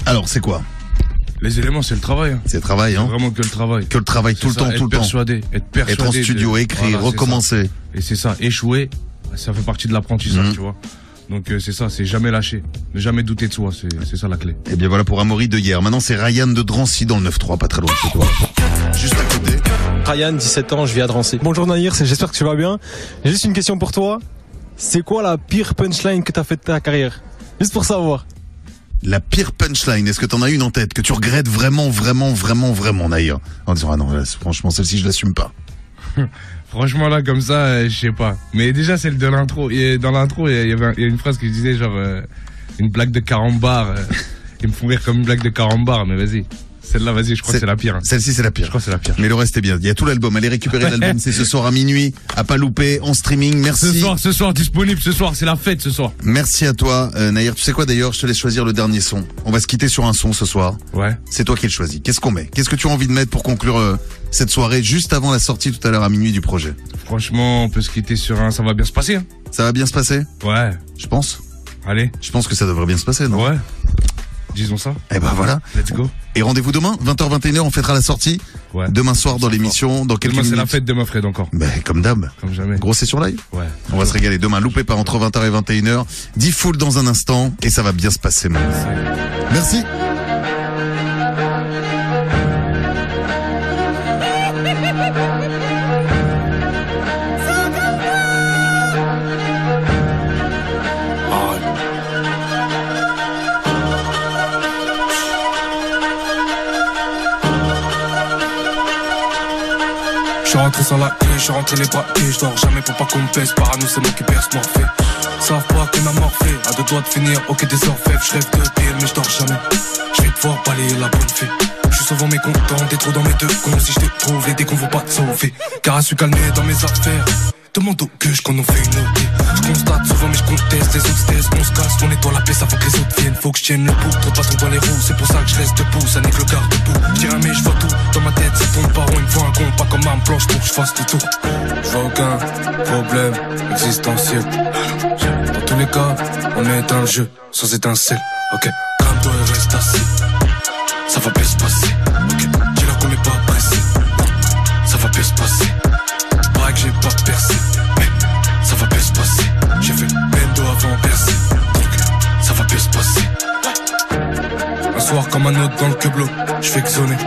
Alors, c'est quoi? Les éléments, c'est le travail. hein. C'est le travail, hein Vraiment que le travail. Que le travail tout le ça, temps, être tout le temps. persuadé, Être persuadé. Être en studio, de- écrire, Voilà, recommencer. Et c'est ça, échouer, ça fait partie de l'apprentissage, Mhm. tu vois. Donc euh, c'est ça, c'est jamais lâcher. Ne jamais douter de soi, c'est c'est ça la clé. Et bien voilà pour Amaury de hier. Maintenant, c'est Ryan de Drancy dans le 9-3, pas très loin de chez toi. Juste à côté. Ryan, 17 ans, je vis à Drancy. Bonjour c'est- j'espère que tu vas bien. J'ai juste une question pour toi. C'est quoi la pire punchline que t'as fait de ta carrière? Juste pour savoir. La pire punchline, est-ce que t'en as une en tête que tu regrettes vraiment, vraiment, vraiment, vraiment, Naïr En disant, ah non, là, franchement, celle-ci, je l'assume pas. Franchement là comme ça, euh, je sais pas. Mais déjà celle de l'intro. Et Dans l'intro, il y avait une phrase qui disait genre euh, une blague de carambar. euh, Ils me font rire comme une blague de carambar, mais vas-y. Celle-là, vas-y, je crois que c'est la pire. Celle-ci, c'est la pire. Je crois que c'est la pire. Mais le reste est bien. Il y a tout l'album. Allez récupérer l'album. C'est ce soir à minuit, à pas louper, en streaming. Merci. Ce soir, ce soir, disponible ce soir, c'est la fête ce soir. Merci à toi, euh. Tu sais quoi d'ailleurs Je te laisse choisir le dernier son. On va se quitter sur un son ce soir. Ouais. C'est toi qui le choisis. Qu'est-ce qu'on met? Qu'est-ce que tu as envie de mettre pour conclure euh, cette soirée juste avant la sortie tout à l'heure à minuit du projet? Franchement, on peut se quitter sur un. Ça va bien se passer. Hein. Ça va bien se passer? Ouais. Je pense. Allez. Je pense que ça devrait bien se passer, non? Ouais. Disons ça. Eh ben voilà. Let's go. Et rendez-vous demain, 20h-21h, on fêtera la sortie. Ouais. Demain soir dans l'émission, dans quelques Demain, c'est la fête de ma Fred encore. Ben, comme d'hab. Comme jamais. Grosse session live Ouais. On va se régaler demain, loupé pas entre 20h et 21h. 10 full dans un instant, et ça va bien se passer, man. Merci. Suis rentré sans la clé, je rentré les bras et je dors jamais pour pas qu'on me pèse. Parano, c'est moi qui perce morphée. Savent pas qu'on a morphé, à deux doigts de finir, ok des orfèvres. Je rêve de deal, mais je dors jamais. Je vais devoir balayer la bonne fée. Je suis souvent mécontent, t'es trop dans mes deux cons. Si je te trouve, les décons vont pas te sauver. Car je suis calmé dans mes affaires. Demande au que qu'on en fait une OD. Je constate souvent, mais je conteste. Les autres on se casse, on nettoie la ça faut que les autres viennent. Faut que je tienne le bout, trop patron dans les roues, c'est pour ça que je reste debout, ça n'est que le garde-bout. Tire mais je vois tout, dans ma tête ça tourne pas rond, il me faut un con, pas comme un planche pour que je fasse le tour. Je vois aucun problème existentiel. Dans tous les cas, on est dans le jeu, sans étincelle. Ok, calme-toi et reste assis. Ça va bien dans le queublo, je fais que sonner.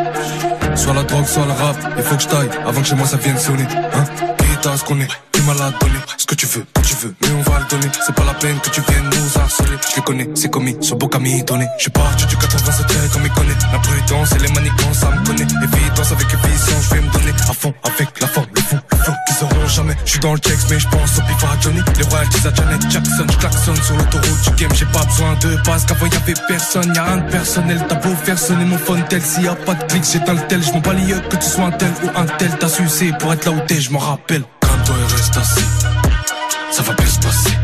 Soit la drogue, soit le rap, il faut que je taille avant que chez moi ça vienne sonner. Hein Quitte ce qu'on est, tu m'as la donné. Ce que tu veux, tu veux, mais on va le donner. C'est pas la peine que tu viennes nous harceler. Je les connais, c'est commis, ce beau Camille donné. Je suis parti du 87 comme il connaît. La prudence et les manigances, ça me connaît. Évidence avec efficience, je vais me donner à fond avec la forme, le fond, le flow jamais. Je suis dans le checks, mais je pense au pif à Johnny. Les royalties à Janet Jackson, je klaxonne sur l'autoroute du game. J'ai pas besoin de passe, qu'avant y'avait personne. Y'a rien de personnel, t'as beau faire sonner mon phone tel. S'il y a pas de clics, j'éteins le tel. Je m'en bats les yeux que tu sois un tel ou un tel. T'as sucé pour être là où t'es, je m'en rappelle. Calme-toi et reste assis. Ça va bien se passer.